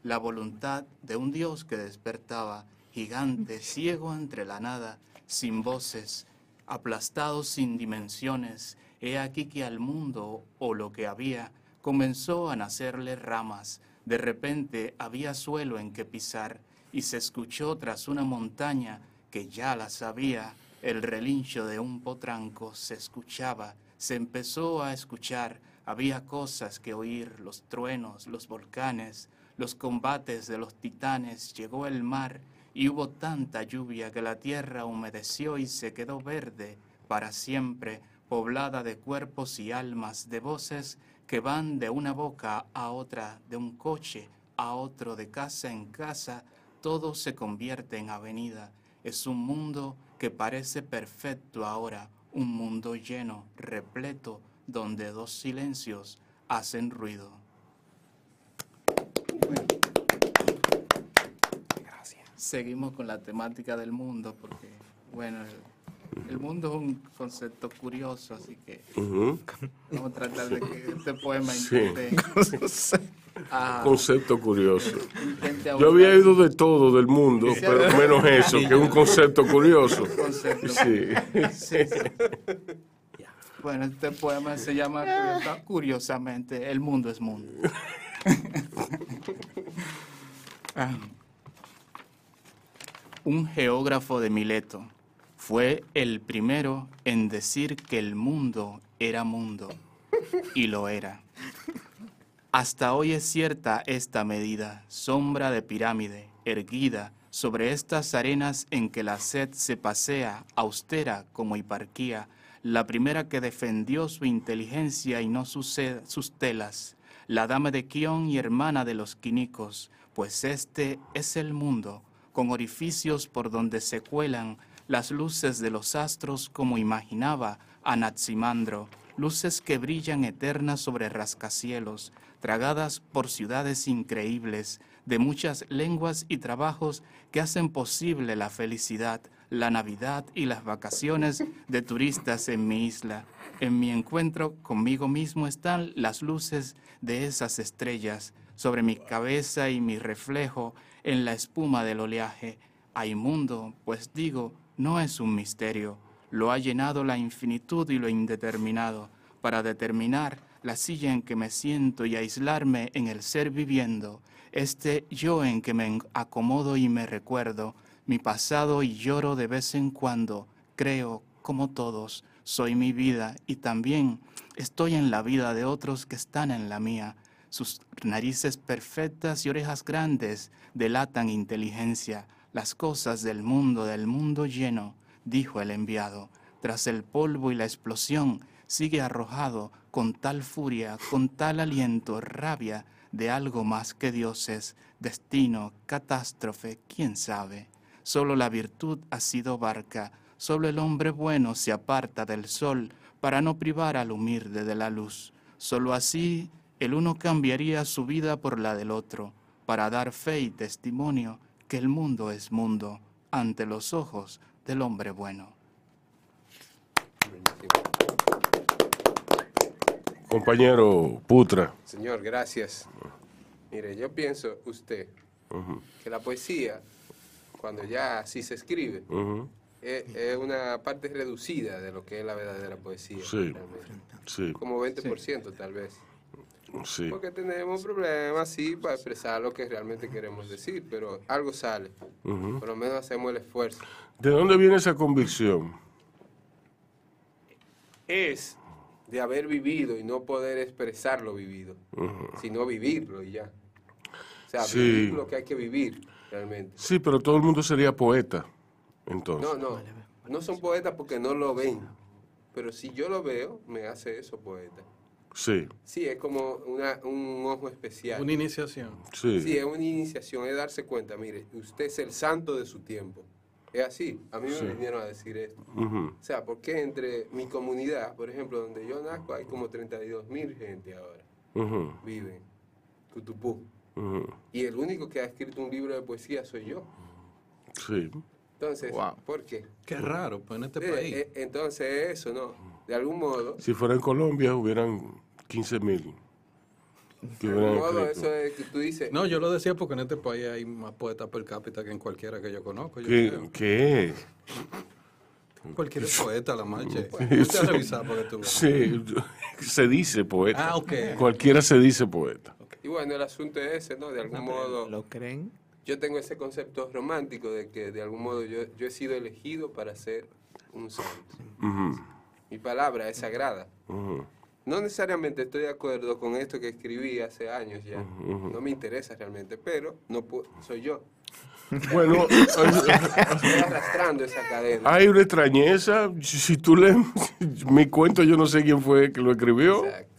La voluntad de un Dios que despertaba, gigante, ciego entre la nada, sin voces, aplastado sin dimensiones. He aquí que al mundo, o lo que había, comenzó a nacerle ramas. De repente había suelo en que pisar, y se escuchó tras una montaña que ya la sabía, el relincho de un potranco se escuchaba, se empezó a escuchar, había cosas que oír, los truenos, los volcanes, los combates de los titanes, llegó el mar y hubo tanta lluvia que la tierra humedeció y se quedó verde para siempre, poblada de cuerpos y almas, de voces que van de una boca a otra, de un coche a otro, de casa en casa, todo se convierte en avenida Es un mundo que parece perfecto ahora, un mundo lleno, repleto, donde dos silencios hacen ruido. Gracias. Seguimos con la temática del mundo porque, bueno, el, el mundo es un concepto curioso, así que vamos a tratar de que este poema Sí. ah, Concepto curioso. Yo había ido de todo del mundo, pero menos eso, que es un concepto curioso. concepto. Sí. Sí, sí. Bueno, este poema se llama curiosa- curiosamente El mundo es mundo. Ah. Un geógrafo de Mileto fue el primero en decir que el mundo era mundo, y lo era. Hasta hoy es cierta esta medida, sombra de pirámide, erguida sobre estas arenas en que la sed se pasea, austera como hiparquía, la primera que defendió su inteligencia y no sus, telas, la dama de Kion y hermana de los quinicos, pues este es el mundo, con orificios por donde se cuelan las luces de los astros como imaginaba Anaximandro, luces que brillan eternas sobre rascacielos, tragadas por ciudades increíbles, de muchas lenguas y trabajos que hacen posible la felicidad, la Navidad y las vacaciones de turistas en mi isla. En mi encuentro conmigo mismo están las luces de esas estrellas sobre mi cabeza y mi reflejo en la espuma del oleaje. Hay mundo, pues digo, no es un misterio. Lo ha llenado la infinitud y lo indeterminado para determinar la silla en que me siento y aislarme en el ser viviendo, este yo en que me acomodo y me recuerdo, mi pasado y lloro de vez en cuando, creo, como todos, soy mi vida y también estoy en la vida de otros que están en la mía. Sus narices perfectas y orejas grandes delatan inteligencia, las cosas del mundo, del mundo lleno, dijo el enviado. Tras el polvo y la explosión, sigue arrojado con tal furia, con tal aliento, rabia de algo más que dioses, destino, catástrofe, quién sabe. Solo la virtud ha sido barca, solo el hombre bueno se aparta del sol para no privar al humilde de la luz. Solo así el uno cambiaría su vida por la del otro, para dar fe y testimonio que el mundo es mundo ante los ojos del hombre bueno. Compañero Putra. Señor, gracias. Mire, yo pienso, usted, que la poesía, cuando ya así se escribe, Ujú. es, es una parte reducida de lo que es la verdadera poesía. Sí. Sí, Como 20% tal vez. sí. Porque tenemos problemas, sí, para expresar lo que realmente queremos decir, pero algo sale. Por lo menos hacemos el esfuerzo. ¿De dónde viene esa convicción? Es de haber vivido y no poder expresar lo vivido, sino vivirlo y ya. O sea, Sí. vivir lo que hay que vivir realmente. Sí, pero todo el mundo sería poeta, entonces. No, no, no son poetas porque no lo ven, pero si yo lo veo, me hace eso poeta. Sí, Sí, es como una, un ojo especial. Una iniciación. sí. Sí, es una iniciación, es darse cuenta, mire, usted es el santo de su tiempo. Es así, a mí me vinieron a decir esto. O sea, porque entre mi comunidad, por ejemplo, donde yo nazco, hay como 32 mil gente ahora, Ujú. viven, Cutupú. Y el único que ha escrito un libro de poesía soy yo. Sí. Entonces, Wow. ¿por qué? Qué raro, pues en este Eh, país. eh, entonces eso, ¿no? De algún modo, Si fuera en Colombia hubieran 15 mil. que de hubieran algún modo escrito. eso es que tú dices, No, yo lo decía porque en este país hay más poetas per cápita que en cualquiera que yo conozco. Yo ¿Qué? creo. ¿Qué? Cualquier poeta, la marcha. Usted porque tú. Sí, se dice poeta. Ah, ok. Cualquiera se dice poeta. y bueno, el asunto es ese, ¿no? De algún modo, ¿Lo creen? yo tengo ese concepto romántico de que de algún modo yo, yo he sido elegido para ser un santo. Ujú, Mi palabra es sagrada. ujú. No necesariamente estoy de acuerdo con esto que escribí hace años ya. No me interesa realmente, pero no pu- soy yo. Bueno, Estoy arrastrando esa cadena. hay una extrañeza. Si tú lees mi cuento, yo no sé quién fue que lo escribió. Exacto.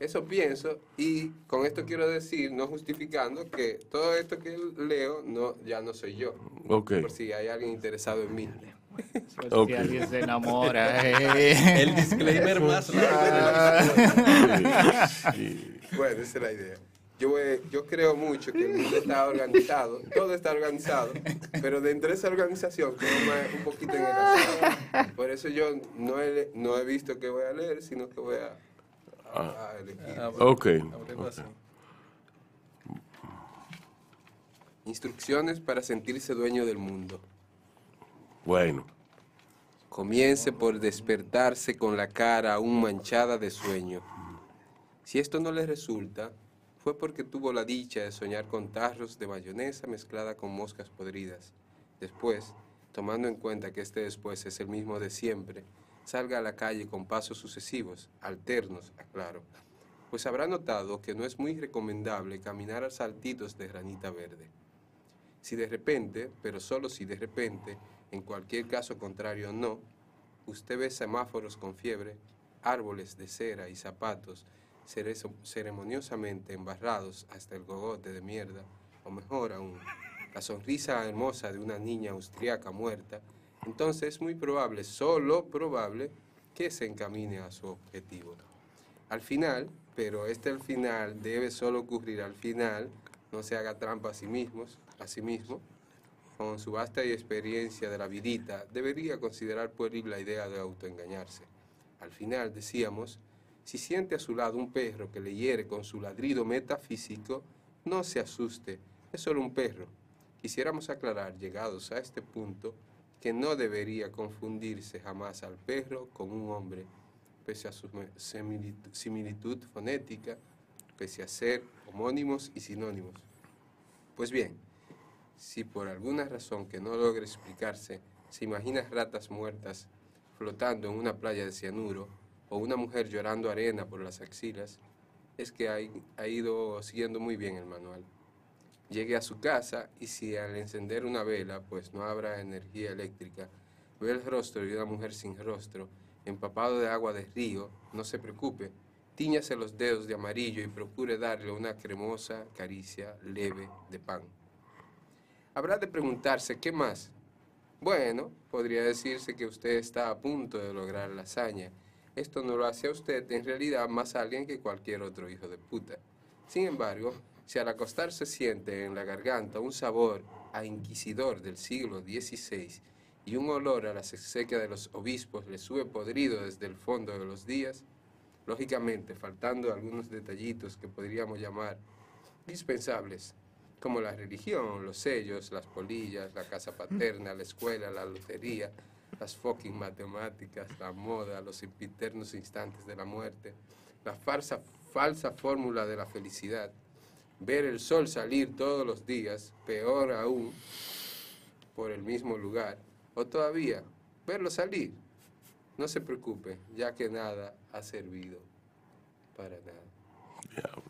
Eso pienso y con esto quiero decir, no justificando, que todo esto que leo no, ya no soy yo. Ok. Por si hay alguien interesado en mí. Pues Si alguien se enamora. eh. El disclaimer más largo de la Sí. Bueno, esa es la idea. Yo, eh, yo creo mucho que el mundo está organizado, todo está organizado, pero dentro de esa organización quedó más- un poquito en el azar. Por eso yo no he, no he visto que voy a leer, sino que voy a, a- a elegir. Ah. Instrucciones para sentirse dueño del mundo. Bueno. Comience por despertarse con la cara aún manchada de sueño. Si esto no le resulta, fue porque tuvo la dicha de soñar con tarros de mayonesa mezclada con moscas podridas. Después, tomando en cuenta que este después es el mismo de siempre, salga a la calle con pasos sucesivos, alternos, aclaro, pues habrá notado que no es muy recomendable caminar a saltitos de granita verde. Si de repente, pero solo si de repente, en cualquier caso contrario no, usted ve semáforos con fiebre, árboles de cera y zapatos ceremoniosamente embarrados hasta el gogote de mierda, o mejor aún, la sonrisa hermosa de una niña austriaca muerta, entonces es muy probable, solo probable, que se encamine a su objetivo. Al final, pero este al final debe solo ocurrir al final, no se haga trampa a sí mismos, a sí mismo, con su vasta experiencia de la vidita, debería considerar pueril la idea de autoengañarse. Al final, decíamos, si siente a su lado un perro que le hiere con su ladrido metafísico, no se asuste, es solo un perro. Quisiéramos aclarar, llegados a este punto, que no debería confundirse jamás al perro con un hombre, pese a su similitud fonética, pese a ser homónimos y sinónimos. Pues bien, si por alguna razón que no logre explicarse, se imagina ratas muertas flotando en una playa de cianuro o una mujer llorando arena por las axilas, es que ha, ha ido siguiendo muy bien el manual. Llegue a su casa y si al encender una vela, pues no habrá energía eléctrica, ve el rostro de una mujer sin rostro, empapado de agua de río, no se preocupe, tíñase los dedos de amarillo y procure darle una cremosa caricia leve de pan. Habrá de preguntarse, ¿qué más? Bueno, podría decirse que usted está a punto de lograr la hazaña. Esto no lo hace a usted en realidad más alguien que cualquier otro hijo de puta. Sin embargo, si al acostarse siente en la garganta un sabor a inquisidor del siglo XVI y un olor a la exequia de los obispos le sube podrido desde el fondo de los días, lógicamente faltando algunos detallitos que podríamos llamar dispensables, como la religión, los sellos, las polillas, la casa paterna, la escuela, la lotería, las fucking matemáticas, la moda, los impiternos instantes de la muerte, la farsa, falsa fórmula de la felicidad, ver el sol salir todos los días, peor aún, por el mismo lugar, o todavía, verlo salir. No se preocupe, ya que nada ha servido para nada.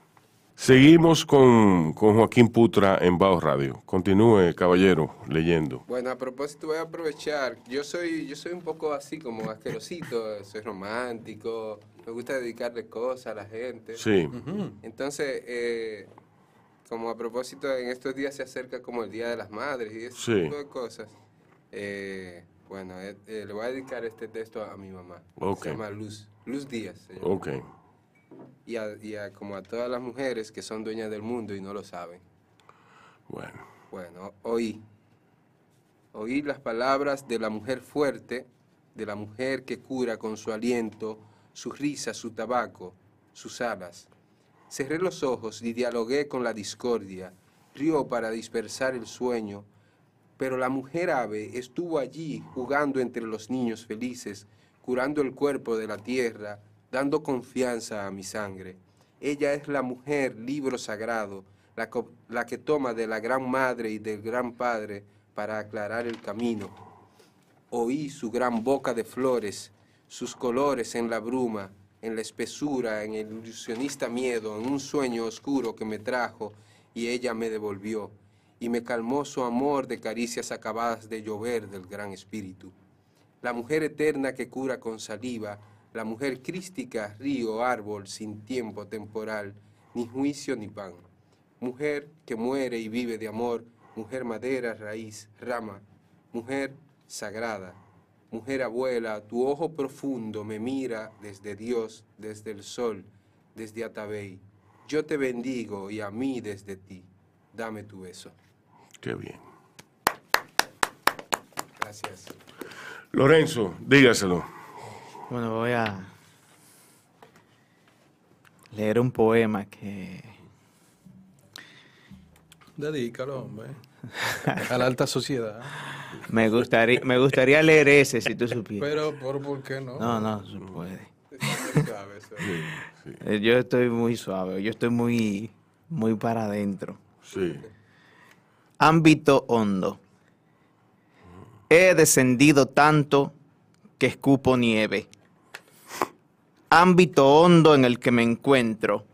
Seguimos con, con Joaquín Putra en Bao Radio. Continúe, caballero, leyendo. Bueno, a propósito voy a aprovechar. Yo soy, yo soy un poco así como asquerosito, soy romántico, me gusta dedicarle cosas a la gente. Sí. Entonces, eh, como a propósito, en estos días se acerca como el Día de las Madres y ese Sí. tipo de cosas. eh, bueno, eh, eh, le voy a dedicar este texto a mi mamá. Ok. Se llama Luz, Luz Díaz. se llama. Ok. Y, a, y a como a todas las mujeres que son dueñas del mundo y no lo saben. Bueno. Bueno, oí. Oí las palabras de la mujer fuerte, de la mujer que cura con su aliento, su risa, su tabaco, sus alas. Cerré los ojos y dialogué con la discordia, rió para dispersar el sueño, pero la mujer ave estuvo allí jugando entre los niños felices, curando el cuerpo de la tierra, dando confianza a mi sangre. Ella es la mujer, libro sagrado, la, la que toma de la gran madre y del gran padre para aclarar el camino. Oí su gran boca de flores, sus colores en la bruma, en la espesura, en el ilusionista miedo, en un sueño oscuro que me trajo y ella me devolvió, y me calmó su amor de caricias acabadas de llover del gran espíritu. La mujer eterna que cura con saliva, la mujer crística, río, árbol, sin tiempo temporal, ni juicio ni pan. Mujer que muere y vive de amor, mujer madera, raíz, rama, mujer sagrada, mujer abuela, tu ojo profundo me mira desde Dios, desde el sol, desde Atabey. Yo te bendigo y a mí desde ti. Dame tu beso. Qué bien. Gracias. Lorenzo, dígaselo. Bueno, voy a leer un poema que Dedícalo, hombre. A la alta sociedad. me gustaría, me gustaría leer ese si tú supieras. Pero, ¿por, ¿por qué no? No, no, se puede. Eh, Yo estoy muy suave, yo estoy muy, muy para adentro. Sí. Ámbito hondo. He descendido tanto que escupo nieve. Ámbito hondo en el que me encuentro,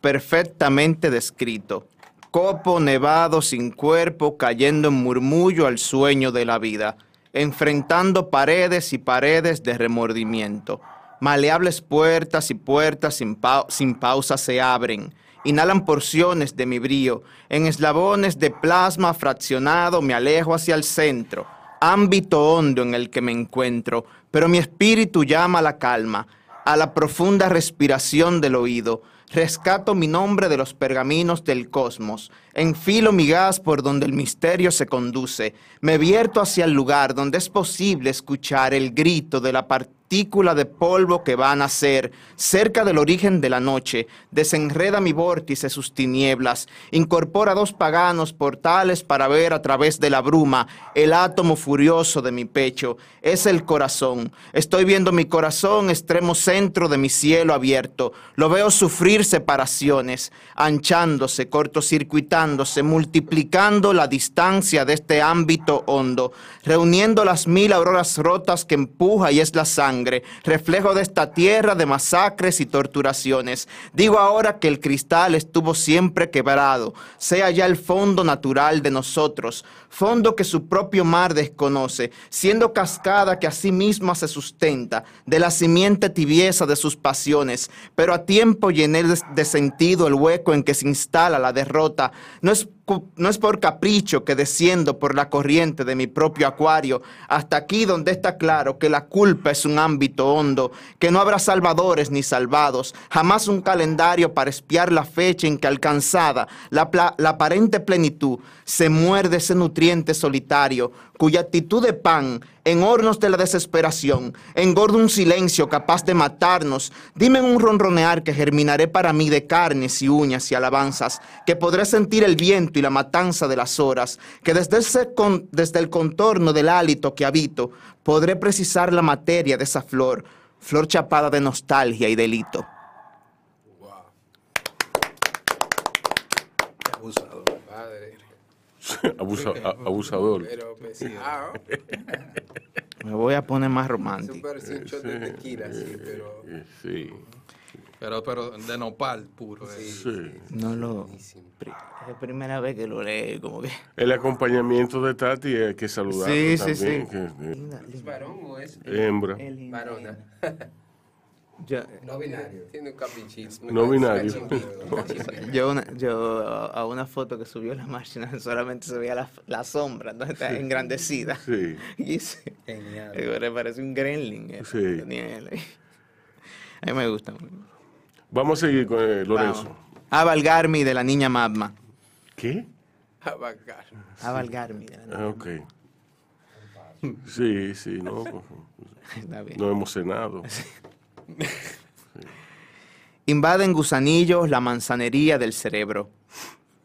perfectamente descrito. Copo nevado sin cuerpo, cayendo en murmullo al sueño de la vida, enfrentando paredes y paredes de remordimiento. Maleables puertas y puertas sin, pau- sin pausa se abren. Inhalan porciones de mi brío. En eslabones de plasma fraccionado me alejo hacia el centro. Ámbito hondo en el que me encuentro, pero mi espíritu llama a la calma, a la profunda respiración del oído. Rescato mi nombre de los pergaminos del cosmos. Enfilo mi gas por donde el misterio se conduce. Me vierto hacia el lugar donde es posible escuchar el grito de la partícula de polvo que va a nacer. Cerca del origen de la noche, desenreda mi vórtice sus tinieblas. Incorpora dos paganos portales para ver a través de la bruma el átomo furioso de mi pecho. Es el corazón. Estoy viendo mi corazón, extremo centro de mi cielo abierto. Lo veo sufrir separaciones, anchándose, cortocircuitándose, multiplicando la distancia de este ámbito hondo, reuniendo las mil auroras rotas que empuja y es la sangre, reflejo de esta tierra de masacres y torturaciones. Digo ahora que el cristal estuvo siempre quebrado, sea ya el fondo natural de nosotros, fondo que su propio mar desconoce, siendo cascada que a sí misma se sustenta, de la simiente tibieza de sus pasiones, pero a tiempo llené de, sentido el hueco en que se instala la derrota. No es, no es por capricho que desciendo por la corriente de mi propio acuario, hasta aquí donde está claro que la culpa es un ámbito hondo, que no habrá salvadores ni salvados, jamás un calendario para espiar la fecha en que alcanzada la, la aparente plenitud se muerde ese nutriente solitario, cuya actitud de pan en hornos de la desesperación engorda un silencio capaz de matarnos. Dime en un ronronear que germinaré para mí de carnes y uñas y alabanzas, que podré sentir el viento y la matanza de las horas, que desde, desde el contorno del hálito que habito podré precisar la materia de esa flor, flor chapada de nostalgia y delito. Abusador. Padre. Abusa- a- abusador. Pero pesado. Me voy a poner más romántico. parece un shot de tequila, sí, pero. Eh, Sí, Pero, pero de nopal puro. eh. sí. No lo... Es la primera vez que lo leo, como que... El acompañamiento de Tati hay que saludar. Sí, sí, también, sí. que- ¿Es varón o es eh, hembra. varona? Yo, No binario. Tiene un caprichito. No binario. yo, una- yo a una foto que subió la máquina solamente se veía la, la sombra, ¿no? está engrandecida. Sí. Y se, Genial. le parece un gremlin. eh, Sí. A mí me gusta. Vamos a seguir con eh, Lorenzo. Vamos. Avalgarmi de la niña Magma. ¿Qué? Abacar. Avalgarmi de la niña Ah, ok. Sí, sí, no, Está bien. no hemos cenado. Invaden gusanillos la manzanería del cerebro.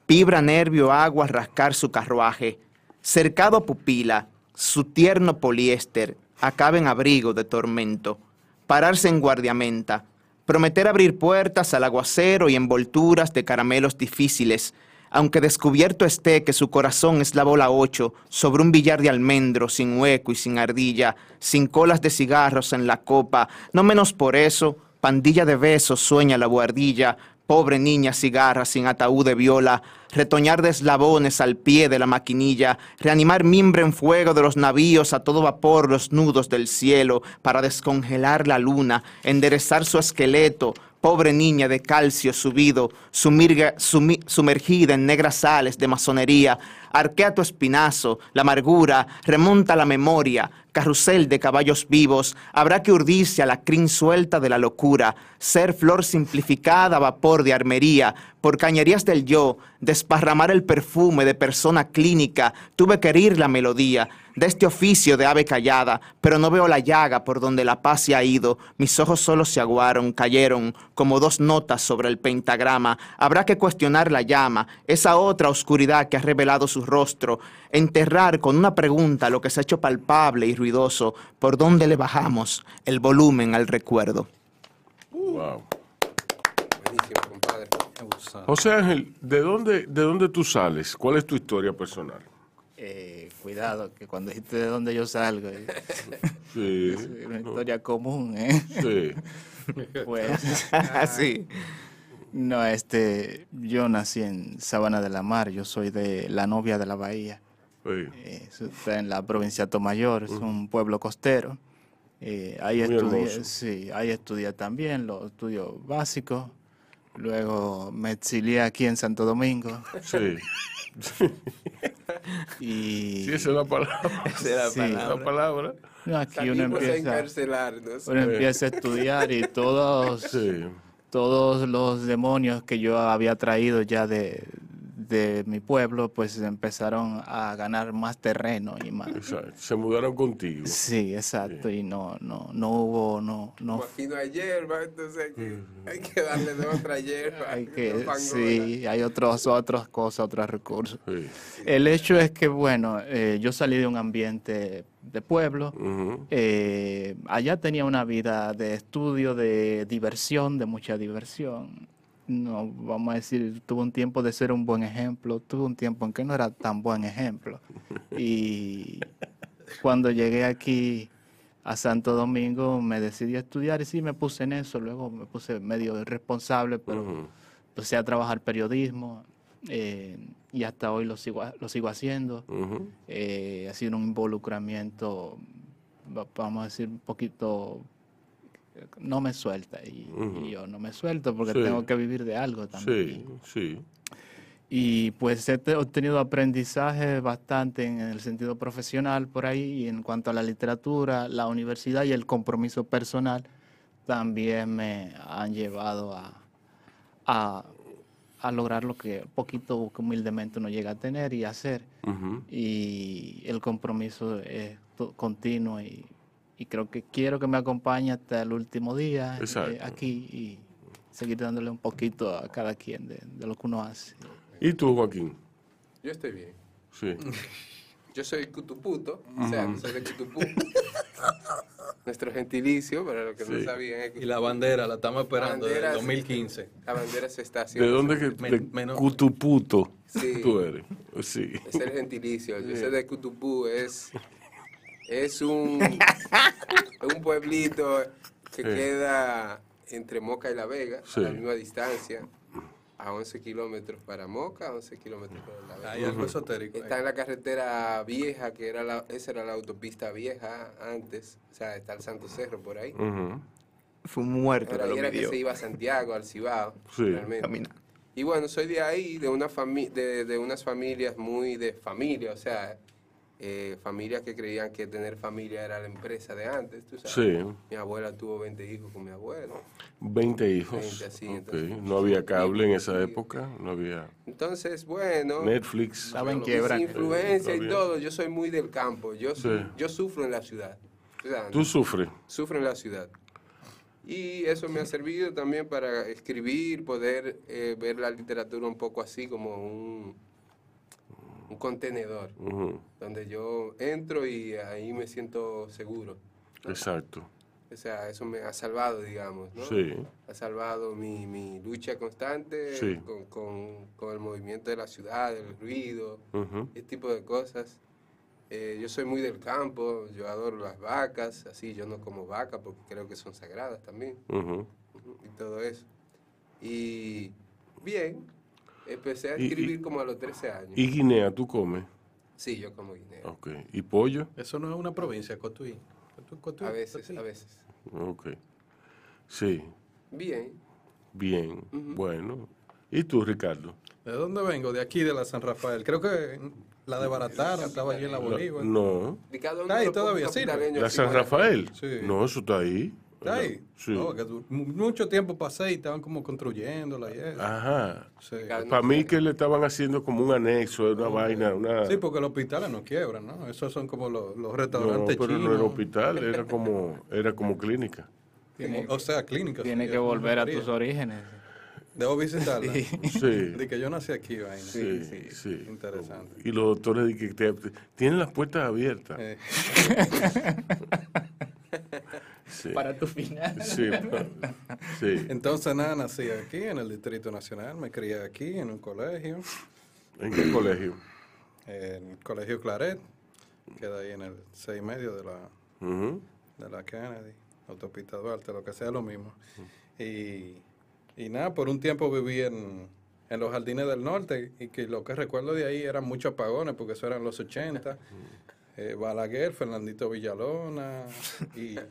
Vibra nervio agua rascar su carruaje. Cercado pupila, su tierno poliéster, acaba en abrigo de tormento. Pararse en guardiamenta. Prometer abrir puertas al aguacero y envolturas de caramelos difíciles. Aunque descubierto esté que su corazón es la bola 8 sobre un billar de almendro sin hueco y sin ardilla, sin colas de cigarros en la copa, no menos por eso, pandilla de besos sueña la buhardilla, pobre niña cigarra sin ataúd de viola, retoñar de eslabones al pie de la maquinilla, reanimar mimbre en fuego de los navíos a todo vapor los nudos del cielo para descongelar la luna, enderezar su esqueleto, pobre niña de calcio subido, sumergida en negras sales de masonería, arquea tu espinazo, la amargura, remonta la memoria, carrusel de caballos vivos, habrá que urdirse a la crin suelta de la locura, ser flor simplificada, vapor de armería, por cañerías del yo, desparramar el perfume de persona clínica, tuve que herir la melodía de este oficio de ave callada, pero no veo la llaga por donde la paz se ha ido, mis ojos solo se aguaron, cayeron como dos notas sobre el pentagrama, habrá que cuestionar la llama, esa otra oscuridad que ha revelado su rostro, enterrar con una pregunta lo que se ha hecho palpable y ruidoso, por dónde le bajamos el volumen al recuerdo. Wow. José Ángel, ¿de dónde, ¿de dónde tú sales? ¿Cuál es tu historia personal? Eh, cuidado, que cuando dijiste de dónde yo salgo, eh, sí, es una historia común, ¿eh? Sí. pues, sí. No, este, yo nací en Sabana de la Mar, yo soy de la novia de la Bahía. Sí. Eh, está en la provincia de Tomayor, es un pueblo costero. Eh, ahí estudié, sí, ahí estudié también los estudios básicos. Luego me exilié aquí en Santo Domingo. Sí. y... Sí, esa es la palabra. Esa es la palabra. aquí uno empieza, uno empieza a estudiar y todos, todos los demonios que yo había traído ya de, de mi pueblo, pues empezaron a ganar más terreno y más. Se mudaron contigo. Sí, exacto, y no, no, no hubo, no, no. aquí no hay hierba, entonces hay que, darle de otra hierba. hay que, sí, hay otros, otras cosas, otros recursos. El hecho es que, bueno, eh, yo salí de un ambiente de pueblo. Eh, allá tenía una vida de estudio, de diversión, de mucha diversión no, vamos a decir, tuvo un tiempo de ser un buen ejemplo, tuvo un tiempo en que no era tan buen ejemplo. Y cuando llegué aquí a Santo Domingo me decidí a estudiar y sí me puse en eso, luego me puse medio irresponsable, pero empecé a trabajar periodismo eh, y hasta hoy lo sigo, lo sigo haciendo. Eh, ha sido un involucramiento, vamos a decir, un poquito no me suelta y, yo no me suelto porque tengo que vivir de algo también. Sí, sí. Y pues he obtenido aprendizaje bastante en el sentido profesional por ahí y en cuanto a la literatura, la universidad y el compromiso personal también me han llevado a, a, lograr lo que poquito humildemente uno llega a tener y hacer. Y el compromiso es continuo y y creo que quiero que me acompañe hasta el último día eh, aquí y seguir dándole un poquito a cada quien de, lo que uno hace. ¿Y tú, Joaquín? Yo estoy bien. Sí. Yo soy cutuputo, o sea, soy de Cutupú. Nuestro gentilicio, para los que no sabían. y la bandera, la estamos esperando desde 2015. La bandera se está haciendo. ¿De dónde que de Cutuputo sí. tú eres? Sí. Es el gentilicio. Yo soy de Cutupú, es es un, un pueblito que queda entre Moca y La Vega, a la misma distancia, a 11 kilómetros para Moca, 11 kilómetros para La Vega. Hay algo esotérico. Está en la carretera vieja, que era la, esa era la autopista vieja antes, o sea, está el Santo Cerro por ahí. Fue un muerto. Era, era que se iba a Santiago, al Cibao, sí. realmente. Y bueno, soy de ahí, de, una de, de unas familias muy de familia, o sea, eh, familias que creían que tener familia era la empresa de antes, tú sabes. Sí. Mi abuela tuvo 20 hijos con mi abuelo. 20 hijos. no había cable en esa época, no había. Entonces, bueno. Netflix. Estaba en quiebra. Influencia y todo. Yo soy muy del campo. Yo, yo sufro en la ciudad. ¿Tú sufres? Sufro en la ciudad. Y eso me ha servido también para escribir, poder eh, ver la literatura un poco así como un un contenedor donde yo entro y ahí me siento seguro. Exacto. O sea, eso me ha salvado, digamos, ¿no? Sí. Ha salvado mi, mi lucha constante con, con, el movimiento de la ciudad, el ruido, ese tipo de cosas. Eh, yo soy muy del campo, yo adoro las vacas, así yo no como vaca porque creo que son sagradas también. Y todo eso. Y bien, empecé a escribir como a los 13 años. ¿Y Guinea tú comes? Sí, yo como Guinea. Ok. ¿Y pollo? Eso no es una provincia, Cotuí. Cotuí, Cotuí, A veces, Cotuí. a veces. Ok. Sí, Bien. bien. Bueno. ¿Y tú, Ricardo? ¿De dónde vengo? De aquí, de la San Rafael. Creo que la desbarataron, estaba allí en la Bolívar. No. Ricardo, Está ahí de todavía, capitaleños ¿La San Rafael? Sí. No, eso está ahí. ¿Está ahí? Sí. No, que mucho tiempo pasé y estaban como construyéndola y eso. Ajá. Sí. Para mí que le estaban haciendo como un anexo, una vaina, una... Sí, porque los hospitales no quiebran, ¿no? Esos son como los, los no, restaurantes pero no chinos. era hospital, era como, era como clínica. O sea, clínicas. Tiene sí, que volver a tus orígenes. Debo visitarla. Sí. De que yo nací aquí, vaina. Sí, sí. Interesante. Y los doctores dicen que te- tienen las puertas abiertas. Eh, Sí. Para tu final. Sí, entonces, nada, nací aquí en el Distrito Nacional. Me crié aquí en un colegio, ¿En qué colegio? en el Colegio Claret, queda ahí en el 6 y medio de la, de la Kennedy, Autopista Duarte, lo que sea lo mismo. Y, y nada, por un tiempo viví en, en los Jardines del Norte y que lo que recuerdo de ahí eran muchos apagones porque eso eran los 80. Eh, Balaguer, Fernandito Villalona y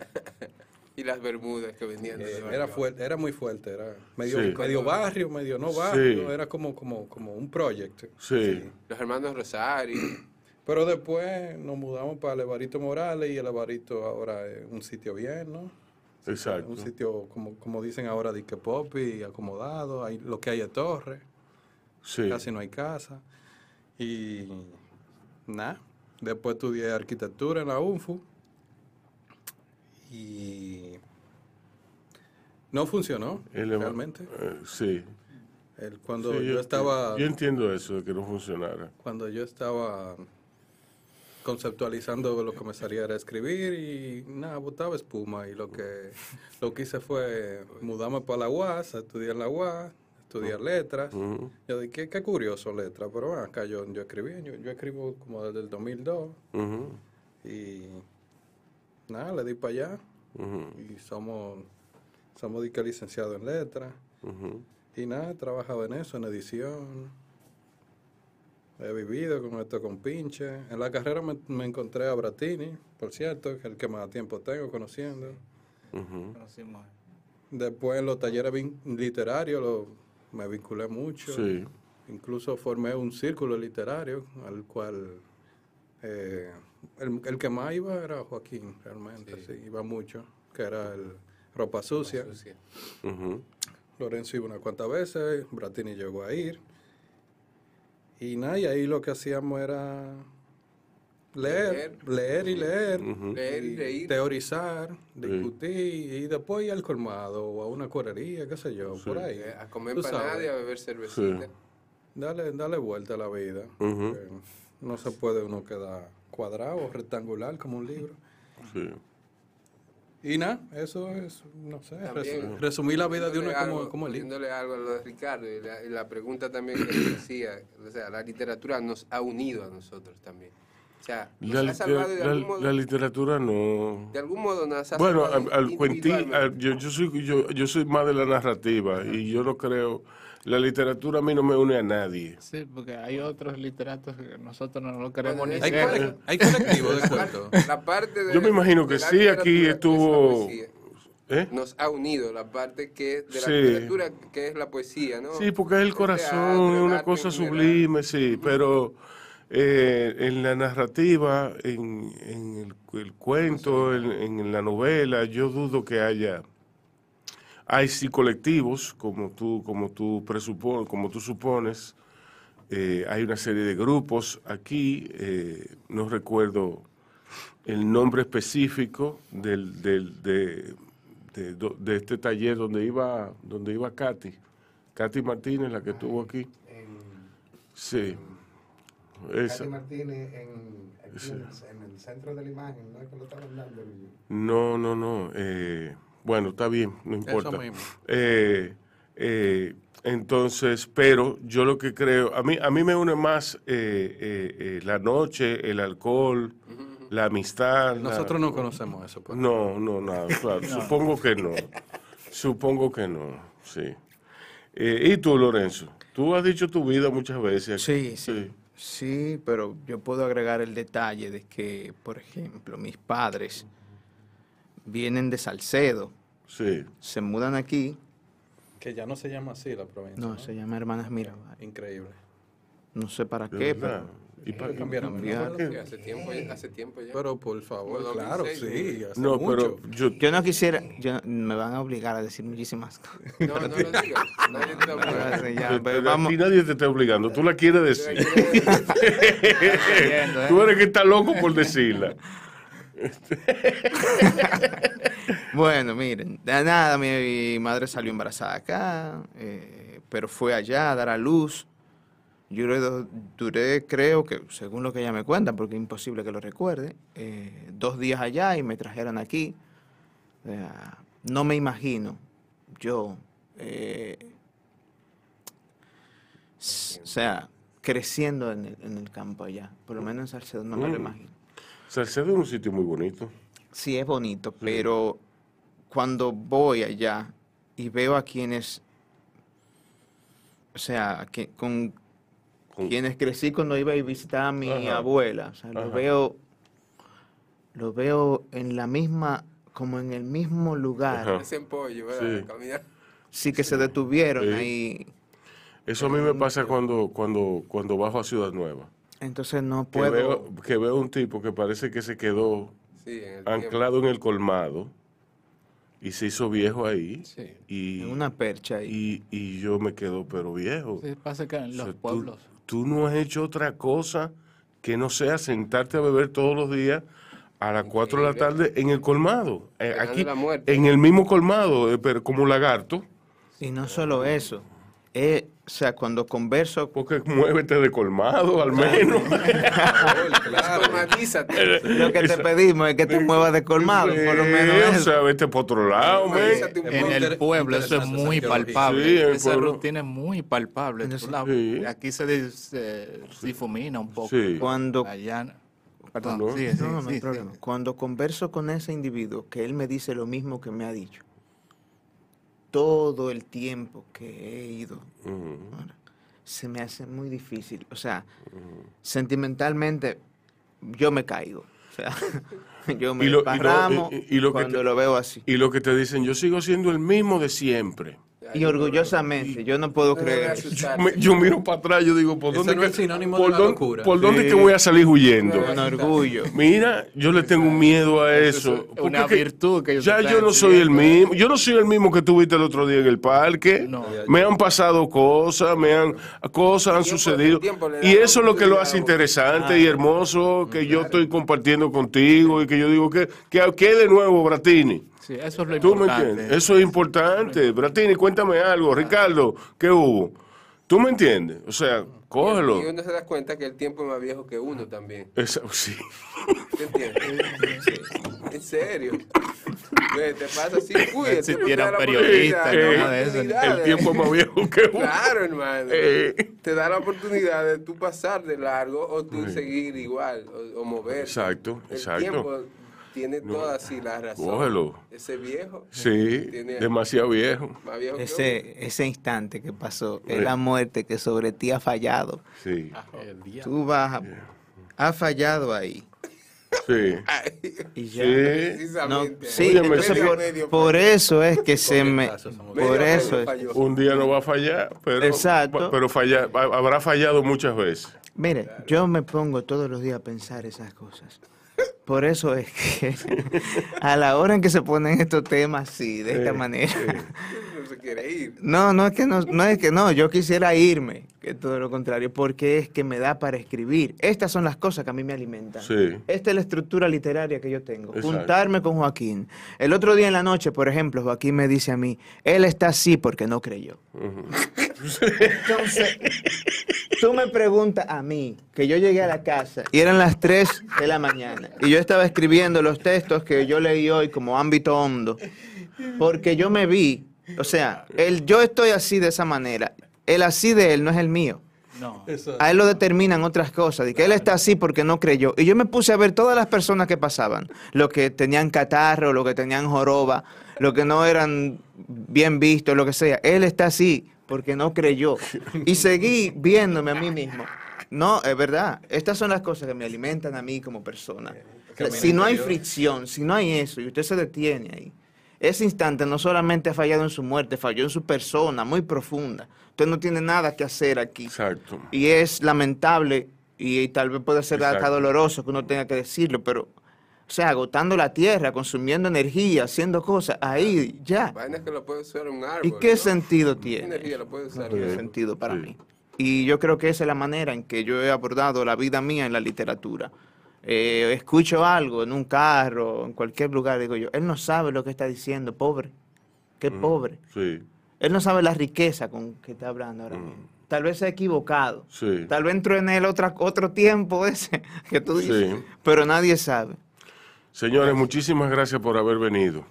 Y las Bermudas que venían eh, era fuerte, era muy fuerte, era medio, Sí. medio barrio, medio no barrio, Sí. era como, como, como un proyecto. Sí. Los hermanos Rosario. Pero después nos mudamos para el Evarito Morales y el Evarito ahora es un sitio bien, ¿no? Exacto. Un sitio, como, como dicen ahora, de que pop y acomodado. Hay, lo que hay es torre, Sí. casi no hay casa. Y nada. Después estudié arquitectura en la UNFU. Y no funcionó El realmente. eh, sí. El- cuando Sí, yo, estaba Yo entiendo eso, de que no funcionara. cuando yo estaba conceptualizando lo que me salía era escribir y nada, botaba espuma y lo que lo que hice fue mudarme para la UAS, a estudiar en la UAS, estudiar letras. Yo dije, qué, qué curioso letras, pero bueno, acá yo, yo escribí, yo, yo escribo como desde el 2002 Ujú. y nada, le di para allá y somos, somos de que licenciados en letras y nada, he trabajado en eso, en edición. He vivido con esto con pinche. En la carrera me, me encontré a Bratini, por cierto, que es el que más tiempo tengo conociendo. Conocimos. Después en los talleres literarios lo- me vinculé mucho. Sí. Incluso formé un círculo literario al cual eh, el, el que más iba era Joaquín, realmente, sí. iba mucho, que era el Ropa Sucia. Lorenzo iba unas cuantas veces, Bratini llegó a ir. Y nada, y ahí lo que hacíamos era leer, leer, y leer. Leer y reír. teorizar, discutir, y después ir al colmado o a una correría, qué sé yo, por ahí. Eh, A comer Tú sabes. empanada y a beber cervecita. Sí. Dale, dale vuelta a la vida. Porque no se puede uno quedar cuadrado o rectangular como un libro. Sí. Y nada, eso es, no sé, También, resumir la vida de uno como, algo- como el libro. poniéndole algo a lo de Ricardo y la, y la pregunta también que decía, o sea, la literatura nos ha unido a nosotros también. O sea, nos La, ha salvado de la- algún modo, la literatura no... de algún modo nos ha Bueno, al, al al- yo, yo soy, yo, yo soy más de la narrativa y yo no creo... La literatura a mí no me une a nadie. Sí, porque hay otros literatos que nosotros no lo queremos Bueno, ni Hay, hay colectivos de cuentos. La parte de, Yo me imagino que sí, aquí estuvo- ¿Eh? Nos ha unido la parte que de la Sí. literatura, que es la poesía, ¿no? Sí, porque es el corazón, teatro, es el una cosa sublime, sí, pero eh, en la narrativa, en, en el, el cuento, en, en la novela, yo dudo que haya... Hay sí colectivos, como tú, como tú, presupon- como tú supones, eh, hay una serie de grupos aquí, eh, no recuerdo el nombre específico del, del- de, de, de este taller donde iba, donde iba Katy, Katy Martínez, la que estuvo aquí. Sí. Katy Martínez en, aquí en, el, en el centro de la imagen, ¿no es que lo No, no, no. eh, bueno, está bien, no importa. mismo. Eh, eh, entonces, pero yo lo que creo, a mí, a mí me une más eh, eh, eh, la noche, el alcohol, la amistad. la- Nosotros no conocemos eso. pues. No, no, nada, claro. Supongo que no. Supongo que no, sí. Eh, ¿Y tú, Lorenzo? Tú has dicho tu vida muchas veces. Sí, sí. Sí, pero yo puedo agregar el detalle de que, por ejemplo, mis padres vienen de Salcedo, Sí. se mudan aquí, Que ya no se llama así la provincia. no, se llama Hermanas Mirabal. Increíble. No sé para ¿De qué, verdad? pero ¿Y pa- Lo cambiaron. ¿no? Hace tiempo, ya- hace tiempo ya. Pero por favor, claro, 2006, sí. Hace No, mucho. pero yo... yo no quisiera, yo, me van a obligar a decir muchísimas cosas. no, no lo digas. Nadie te está Ahora obligando. sí, ya, pero pero a vamos, nadie te está obligando, tú la quieres decir. ¿eh? Tú eres que está loco por decirla. Bueno, miren, de nada, mi madre salió embarazada acá, eh, pero fue allá a dar a luz. Yo duré, creo que, según lo que ella me cuenta, porque es imposible que lo recuerde, eh, dos días allá y me trajeron aquí. No me imagino yo, eh, o sea, creciendo en el, en el campo allá. Por lo menos en Salcedo no me lo Mm. imagino. Salcedo es un sitio muy bonito. Sí, es bonito, pero cuando voy allá y veo a quienes, o sea, que, con Con- quienes crecí cuando iba a visitar a mi Ajá. abuela, o sea, lo veo, lo veo en la misma, como en el mismo lugar. Pollo, ¿verdad? Sí. Caminar. Sí que se detuvieron Sí. ahí. Eso a mí me pasa cuando, cuando, cuando bajo a Ciudad Nueva. Entonces no Que puedo. veo, que veo un tipo que parece que se quedó Sí, en el anclado en el colmado y se hizo viejo ahí. Sí. Y, En una percha ahí. y, y yo me quedo, pero viejo. Sí, pasa que en O sea, los tú- pueblos. Tú, no has hecho otra cosa que no sea sentarte a beber todos los días a las 4 de la tarde en el colmado. eh, aquí, en el mismo colmado, eh, pero como lagarto. Y no solo eso. eh, o sea, cuando converso Porque muévete de colmado, al menos. Lo que te pedimos es que te muevas de colmado, por lo menos. O sea, vete por otro lado, En el pueblo eso es muy palpable. Sí, Esa pueblo. rutina es muy palpable. La- sí. Aquí se, dis- difumina un poco. Sí. Cuando Allá, perdón, No. sí, sí, No, hay sí, problema. sí. Cuando converso con ese individuo, que él me dice lo mismo que me ha dicho, todo el tiempo que he ido, ahora, se me hace muy difícil. O sea, sentimentalmente, yo me caigo. O sea, yo me Y lo- y lo- desparramo y- y lo que cuando te- lo veo así. Y lo que te dicen, yo sigo siendo el mismo de siempre. Y orgullosamente, yo no puedo creer. Me- yo miro para atrás, yo digo, ¿por dónde, no que- es sinónimo por de dónde- locura. por dónde Sí. que voy a salir huyendo? Con orgullo. Mira, yo le tengo un miedo a eso. es una virtud que ellos Ya yo no soy el mismo. Yo no soy el mismo que tú viste el otro día en el parque. No. Me han pasado cosas, me han cosas han sucedido. Y eso es lo que lo hace interesante y hermoso que yo estoy compartiendo contigo y que yo digo que que ¿qué de nuevo, Bratini. Sí, eso es lo ¿Tú me importante. entiendes? Eso es importante. Bratini, cuéntame algo. Ricardo, ¿qué hubo? ¿Tú me entiendes? O sea, cógelo. Y uno se da cuenta que el tiempo es más viejo que uno también. Esa- sí. ¿Te entiendes? En serio. Te pasa así, uy, periodista, no, nada de eso. oportunidad El tiempo es más viejo que uno. Claro, hermano. Eh. Te da la oportunidad de tú pasar de largo o tú Sí. seguir igual o, o mover. Exacto, El exacto. tiempo tiene toda así la razón. Cógelo. Ese viejo. Sí, Tiene- demasiado viejo. Más viejo que Ese, ese instante que pasó es la muerte que sobre ti ha fallado. Sí, El día. Tú vas a, ha fallado ahí. sí. Y ya. Sí. No, sí, entonces por, Medio por eso es que se me... Por eso es. Un día no va a fallar, pero, Exacto. pero falla- habrá fallado muchas veces. Mire, yo me pongo todos los días a pensar esas cosas. Por eso es que a la hora en que se ponen estos temas así, de esta manera. Se quiere ir. No, no es que no, no es que no, yo quisiera irme, que todo lo contrario, porque es que me da para escribir. Estas son las cosas que a mí me alimentan. Sí. Esta es la estructura literaria que yo tengo. Exacto. Juntarme con Joaquín. El otro día en la noche, por ejemplo, Joaquín me dice a mí, él está así porque no creyó. Entonces, tú me preguntas a mí, que yo llegué a la casa y eran las 3 de la mañana y yo estaba escribiendo los textos que yo leí hoy como ámbito hondo, porque yo me vi, o sea, el yo estoy así de esa manera, el así de él no es el mío. No. Eso- A él lo determinan otras cosas, de que él está así porque no creyó. Y yo me puse a ver todas las personas que pasaban, los que tenían catarro, los que tenían joroba, los que no eran bien vistos, lo que sea. Él está así porque no creyó. Y seguí viéndome a mí mismo. No, es verdad. Estas son las cosas que me alimentan a mí como persona. Si no hay fricción, si no hay eso, y usted se detiene ahí, ese instante no solamente ha fallado en su muerte, falló en su persona, muy profunda. Usted no tiene nada que hacer aquí. Exacto. Y es lamentable y, tal vez puede ser hasta doloroso que uno tenga que decirlo, pero, o sea, agotando la tierra, consumiendo energía, haciendo cosas, ahí ya. que lo puede usar un árbol, ¿Y qué sentido tiene? energía lo puede usar? No tiene sentido para mí. Y yo creo que esa es la manera en que yo he abordado la vida mía en la literatura. Eh, escucho algo en un carro, en cualquier lugar, digo yo, él no sabe lo que está diciendo, pobre. Qué mm, pobre. Sí. Él no sabe la riqueza con que está hablando ahora mm. mismo. Tal vez se ha equivocado. Sí. Tal vez entró en él otra, otro tiempo ese que tú dices. Sí. Pero nadie sabe. Señores, muchísimas gracias por haber venido.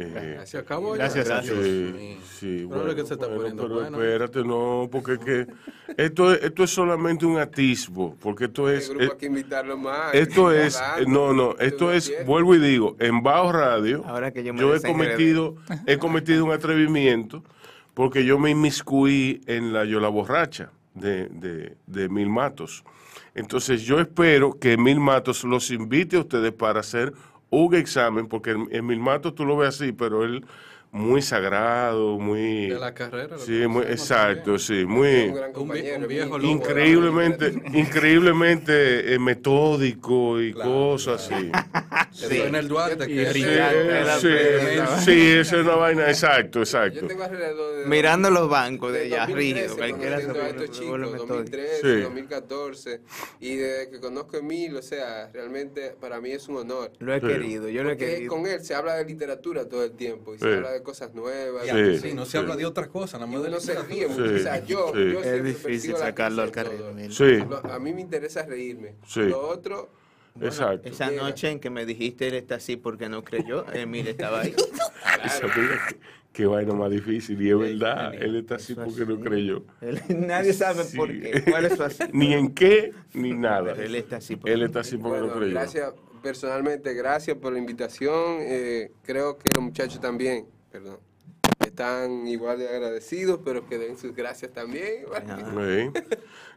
Eh, se acabó gracias, gracias. Sí, sí bueno, que se está poniendo pero espérate, no, porque que esto, es, esto es solamente un atisbo, porque esto es... Grupo hay que invitarlo más, esto es, no, no, esto es, vuelvo y digo, en Bajo Radio, Ahora que yo, yo he cometido, he cometido un atrevimiento, porque yo me inmiscuí en la Yola Borracha de, de, de Mil Matos. Entonces yo espero que Mil Matos los invite a ustedes para hacer un examen, porque en Mil Matos tú lo ves así, pero él muy sagrado, muy... De la carrera. Sí, muy, exacto, sí, muy... increíblemente, increíblemente eh, metódico y cosas así. Sí. En el Duarte, que sí, sí, sí, esa es una vaina, exacto, exacto. Mirando los bancos de allá arriba, estos chicos, 2013, 2014, y desde que conozco a Emil, o sea, realmente para mí es un honor. Lo he querido, yo lo he querido. Con él se habla de literatura todo el tiempo, y se habla de cosas nuevas. Sí, no se habla de otras cosas, nada más no se ríe O sea, yo, yo es difícil sacarlo al carril. A mí me interesa reírme. Lo otro... Exacto. Esa noche en que me dijiste él está así porque no creyó, Emil estaba ahí. qué vaina más difícil, y es verdad, él está así porque no creyó. nadie sabe por qué, cuál es su así. Ni en qué, ni nada. él está así porque, él está así porque no creyó. Gracias, personalmente, gracias por la invitación. Eh, creo que los muchachos también perdón, están igual de agradecidos, pero que den sus gracias también.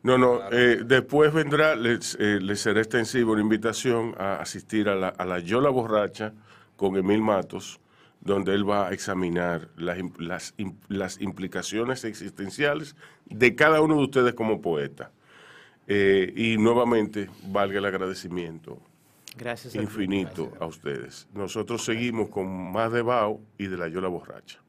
No, no, eh, después vendrá, les, eh, les, será extensivo la invitación a asistir a la, a la Yola Borracha con Emil Matos, donde él va a examinar las, las, las implicaciones existenciales de cada uno de ustedes como poeta. Eh, y nuevamente, valga el agradecimiento Gracias infinito a, ustedes. Nosotros seguimos con más de Bao y de la Yola Borracha.